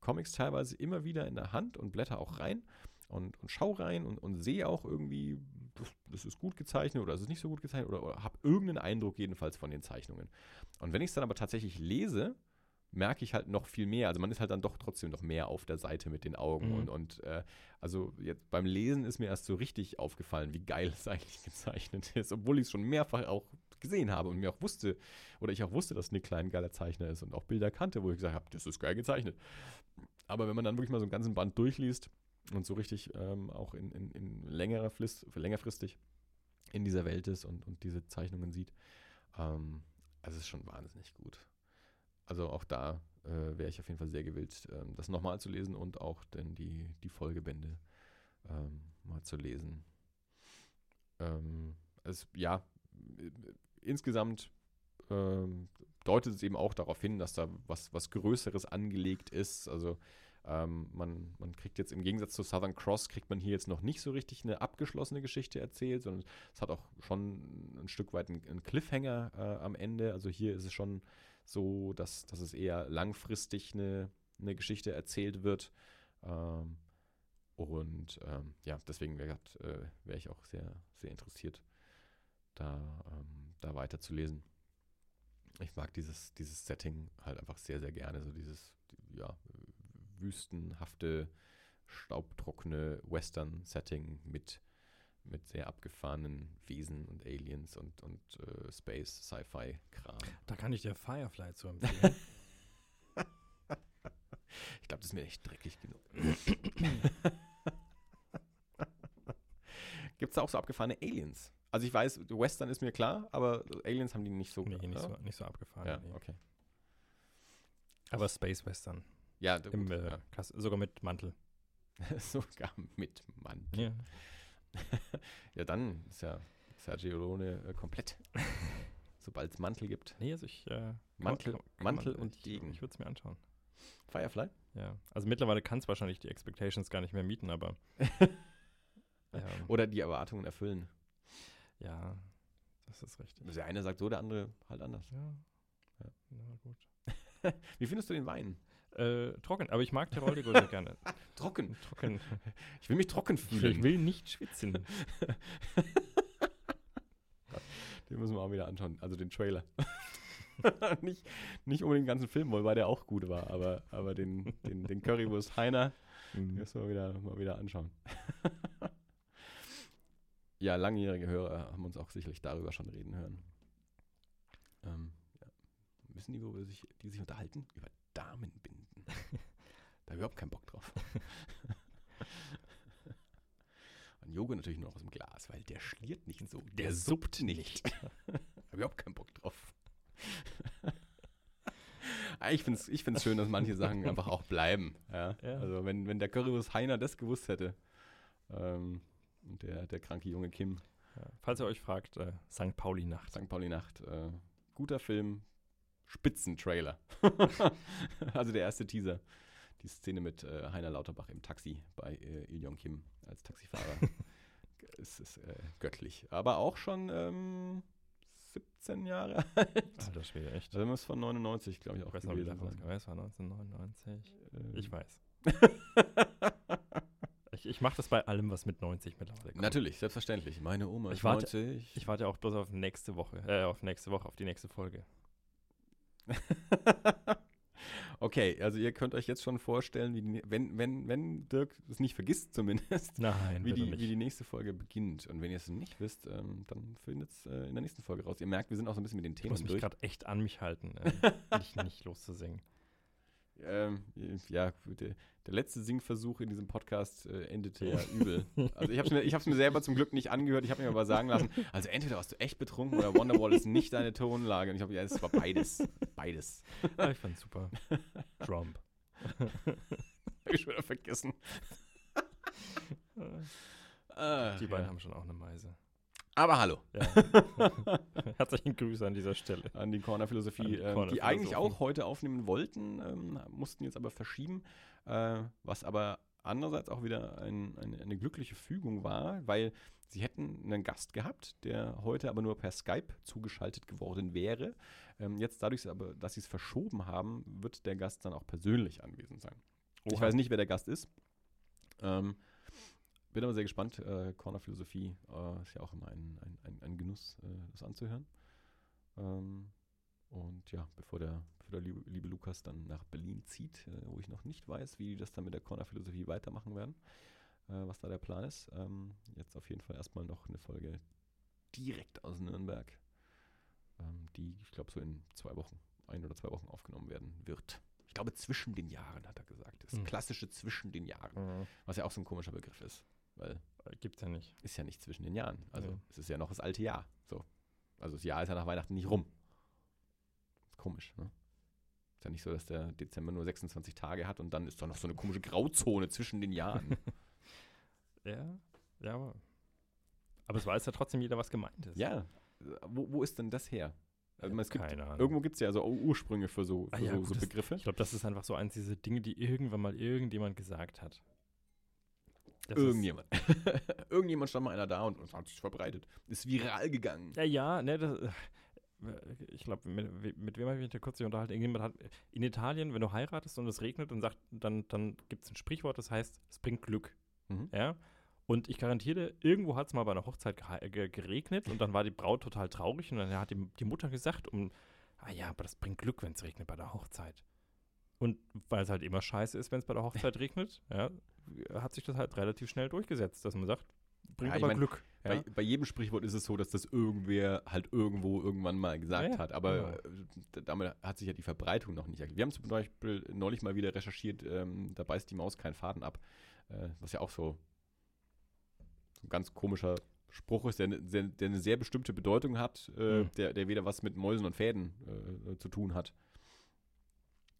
Comics teilweise immer wieder in der Hand und blätter auch rein und, und schau rein und, und sehe auch irgendwie, das, das, ist gut gezeichnet oder es ist nicht so gut gezeichnet oder, oder habe irgendeinen Eindruck jedenfalls von den Zeichnungen. Und wenn ich es dann aber tatsächlich lese, merke ich halt noch viel mehr. Also man ist halt dann doch trotzdem noch mehr auf der Seite mit den Augen. Mhm. Und, und äh, also jetzt beim Lesen ist mir erst so richtig aufgefallen, wie geil es eigentlich gezeichnet ist, obwohl ich es schon mehrfach auch gesehen habe und mir auch wusste, oder ich auch wusste, dass Nick Klein ein geiler Zeichner ist und auch Bilder kannte, wo ich gesagt habe, das ist geil gezeichnet. Aber wenn man dann wirklich mal so einen ganzen Band durchliest und so richtig ähm, auch in, in, in längerer Frist, längerfristig in dieser Welt ist und, und diese Zeichnungen sieht, ähm, also es ist schon wahnsinnig gut. Also auch da äh, wäre ich auf jeden Fall sehr gewillt, ähm, das nochmal zu lesen und auch denn die, die Folgebände ähm, mal zu lesen. Ähm, es, ja, insgesamt ähm, deutet es eben auch darauf hin, dass da was, was Größeres angelegt ist. Also ähm, man, man kriegt jetzt im Gegensatz zu Southern Cross, kriegt man hier jetzt noch nicht so richtig eine abgeschlossene Geschichte erzählt, sondern es hat auch schon ein Stück weit einen, einen Cliffhanger äh, am Ende. Also hier ist es schon so, dass, dass es eher langfristig eine, eine Geschichte erzählt wird. Ähm, und ähm, ja, deswegen wäre äh, wär ich auch sehr, sehr interessiert, da, ähm, da weiterzulesen. Ich mag dieses, dieses Setting halt einfach sehr, sehr gerne. So dieses, ja, wüstenhafte, staubtrockene Western-Setting mit, mit sehr abgefahrenen Wesen und Aliens und, und äh, Space, Sci-Fi-Kram. Da kann ich dir Firefly zu empfehlen. Ich glaube, das ist mir echt dreckig genug. Gibt es da auch so abgefahrene Aliens? Also ich weiß, Western ist mir klar, aber Aliens haben die nicht so. nee, nicht ja? so, nicht so abgefahren. Ja, nee. okay. Aber Space Western. Ja, Im, gut, äh, Kass- sogar mit Mantel. ja. sogar mit Mann. Ja. Ja, dann ist ja Sergio Leone äh, komplett. Sobald es Mantel gibt. Nee, also ich. Äh, Mantel- Mantel und ich, Degen. Ich würde es mir anschauen. Firefly? Ja. Also mittlerweile kann es wahrscheinlich die Expectations gar nicht mehr mieten, aber. ähm, Oder die Erwartungen erfüllen. ja, das ist richtig. Der eine sagt so, der andere halt anders. Ja. Ja. Na gut. Wie findest du den Wein? Äh, trocken, aber ich mag Tirol sehr gerne. Trocken. Trocken. Ich will mich trocken Ich fühlen. will nicht schwitzen. Den müssen wir auch wieder anschauen. Also den Trailer. nicht, nicht unbedingt den ganzen Film, wobei der auch gut war, aber, aber den, den, den Currywurst Heiner den müssen wir wieder, mal wieder anschauen. ja, langjährige Hörer haben uns auch sicherlich darüber schon reden hören. Ähm, ja. Wissen die, worüber sich, die sich unterhalten? Über Damenbinden. Da habe ich überhaupt keinen Bock drauf. Und Joghurt natürlich nur noch aus dem Glas, weil der schliert nicht so. Der, suppt nicht. habe ich überhaupt keinen Bock drauf. Ich finde es ich find's schön, dass manche Sachen einfach auch bleiben. Ja? Ja. Also wenn, wenn der Currywurst Heiner das gewusst hätte ähm, und der, der kranke junge Kim, Ja. Falls ihr euch fragt, äh, St. Pauli-Nacht. St. Pauli Nacht, äh, guter Film, Spitzentrailer. also der erste Teaser. Die Szene mit äh, Heiner Lauterbach im Taxi bei äh, Il Jong Kim als Taxifahrer. es ist äh, göttlich. Aber auch schon ähm, 17 Jahre alt. Alter Schwede, echt. Also muss von 99, glaube ich, auch Ich weiß gewesen sein. Es war 1999. Ähm, Ich weiß. ich ich mache das bei allem, was mit 90 mittlerweile kommt. Natürlich, selbstverständlich. Meine Oma Ich ist warte- 90. Ich warte auch bloß auf nächste Woche, äh, auf nächste Woche, auf die nächste Folge. okay, also ihr könnt euch jetzt schon vorstellen, wie die, wenn, wenn, wenn Dirk es nicht vergisst zumindest, Nein, wie die, nicht. wie die nächste Folge beginnt. Und wenn ihr es nicht wisst, ähm, dann findet es äh, in der nächsten Folge raus. Ihr merkt, wir sind auch so ein bisschen mit den ich Themen muss mich durch. gerade echt an mich halten, äh, nicht, nicht loszusingen. Ähm, ja, der, der letzte Singversuch in diesem Podcast äh, endete ja übel. Also ich habe es mir, mir selber zum Glück nicht angehört. Ich habe mir aber sagen lassen, also entweder warst du echt betrunken oder Wonderwall ist nicht deine Tonlage. Und ich habe, ja, es war beides. Beides. Ah, ich fand's super. Trump. Hab ich schon wieder vergessen. Die beiden ja. haben schon auch eine Meise. Aber hallo. Ja. Herzlichen Grüße an dieser Stelle. An die Corner Philosophie, die Corner die eigentlich auch heute aufnehmen wollten, ähm, mussten jetzt aber verschieben, äh, was aber andererseits auch wieder ein, eine, eine glückliche Fügung war, weil sie hätten einen Gast gehabt, der heute aber nur per Skype zugeschaltet geworden wäre. Ähm, jetzt dadurch, aber, dass sie es verschoben haben, wird der Gast dann auch persönlich anwesend sein. Ich Oha. weiß nicht, wer der Gast ist. Ähm, bin aber sehr gespannt. Äh, Corner Philosophie äh, ist ja auch immer ein, ein, ein, ein Genuss, äh, das anzuhören. Ähm, und ja, bevor der, bevor der liebe, liebe Lukas dann nach Berlin zieht, äh, wo ich noch nicht weiß, wie die das dann mit der Corner Philosophie weitermachen werden, äh, was da der Plan ist. Ähm, jetzt auf jeden Fall erstmal noch eine Folge direkt aus Nürnberg, ähm, die, ich glaube, so in zwei Wochen, ein oder zwei Wochen aufgenommen werden wird. Ich glaube, zwischen den Jahren, hat er gesagt. Das Hm. klassische zwischen den Jahren, Mhm. was ja auch so ein komischer Begriff ist, weil Gibt's ja nicht. ist ja nicht zwischen den Jahren. Also Nee. es ist ja noch das alte Jahr. So. Also das Jahr ist ja nach Weihnachten nicht rum. Komisch, ne? Ist ja nicht so, dass der Dezember nur 26 Tage hat und dann ist da noch so eine komische Grauzone zwischen den Jahren. Ja, ja, aber. Aber es weiß ja trotzdem jeder, was gemeint ist. ja. Wo, wo ist denn das her? Also, es gibt, Keine Ahnung. irgendwo gibt es ja so Ursprünge für so, für Ah ja, so, gut, so das- Begriffe. Ich glaube, das ist einfach so eins dieser Dinge, die irgendwann mal irgendjemand gesagt hat. Das Irgendjemand. Irgendjemand stand mal einer da und, und hat sich verbreitet. Ist viral gegangen. Ja, ja, ne, das, äh, ich glaube, mit, mit wem habe ich mich da kurz unterhalten? Irgendjemand hat in Italien, wenn du heiratest und es regnet, und sagt, dann, dann gibt es ein Sprichwort, das heißt, es bringt Glück. Mhm. Ja. Und ich garantiere, dir, irgendwo hat es mal bei einer Hochzeit geregnet und dann war die Braut total traurig und dann hat die, die Mutter gesagt, um, ah ja, aber das bringt Glück, wenn es regnet bei der Hochzeit. Und weil es halt immer scheiße ist, wenn es bei der Hochzeit regnet, ja, hat sich das halt relativ schnell durchgesetzt, dass man sagt, Bringt Ja, aber mein, Glück. Bei, Ja? bei jedem Sprichwort ist es so, dass das irgendwer halt irgendwo irgendwann mal gesagt Ja, hat. Aber genau. äh, damit hat sich ja die Verbreitung noch nicht erklärt. Wir haben zum Beispiel neulich mal wieder recherchiert, ähm, da beißt die Maus keinen Faden ab. Äh, was ja auch so, so ein ganz komischer Spruch ist, der, ne- der, der eine sehr bestimmte Bedeutung hat, äh, Mhm. der, der weder was mit Mäusen und Fäden äh, zu tun hat.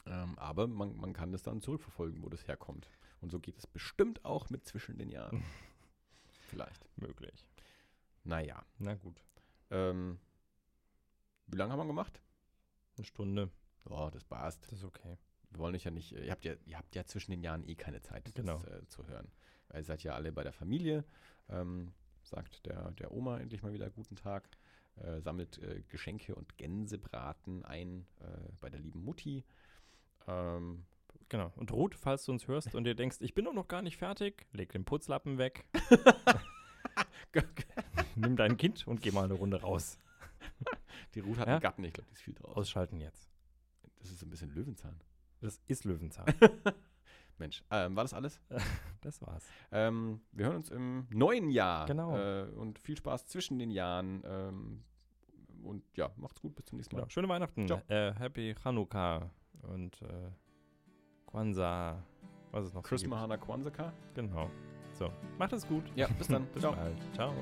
Ähm, aber man, man kann das dann zurückverfolgen, wo das herkommt. Und so geht es bestimmt auch mit zwischen den Jahren. Vielleicht. Möglich. Naja. Na gut. Ähm, wie lange haben wir gemacht? Eine Stunde. Oh, das passt. Das ist okay. Wir wollen euch ja nicht, ihr habt ja, ihr habt ja zwischen den Jahren eh keine Zeit, das Genau. äh, zu hören. Weil ihr seid ja alle bei der Familie, ähm, sagt der, der Oma endlich mal wieder guten Tag, äh, sammelt äh, Geschenke und Gänsebraten ein äh, bei der lieben Mutti. Ähm, Genau. Und Ruth, falls du uns hörst und dir denkst, ich bin doch noch gar nicht fertig, leg den Putzlappen weg, nimm dein Kind und geh mal eine Runde raus. die Ruth hat Ja? einen Gatten, ich glaube, die ist viel drauf. Ausschalten jetzt. Das ist ein bisschen Löwenzahn. Das ist Löwenzahn. Mensch, ähm, war das alles? Das war's. Ähm, wir hören uns im neuen Jahr. Genau. Äh, und viel Spaß zwischen den Jahren. Ähm, und ja, macht's gut. Bis zum nächsten Mal. Genau. Schöne Weihnachten. Ciao. Äh, Happy Chanukka und äh, Kwanzaa. Was es noch Chris. Mahana Kwanzaa. Genau. So, macht es gut. Ja, bis dann. Bis Ciao. bald. Ciao.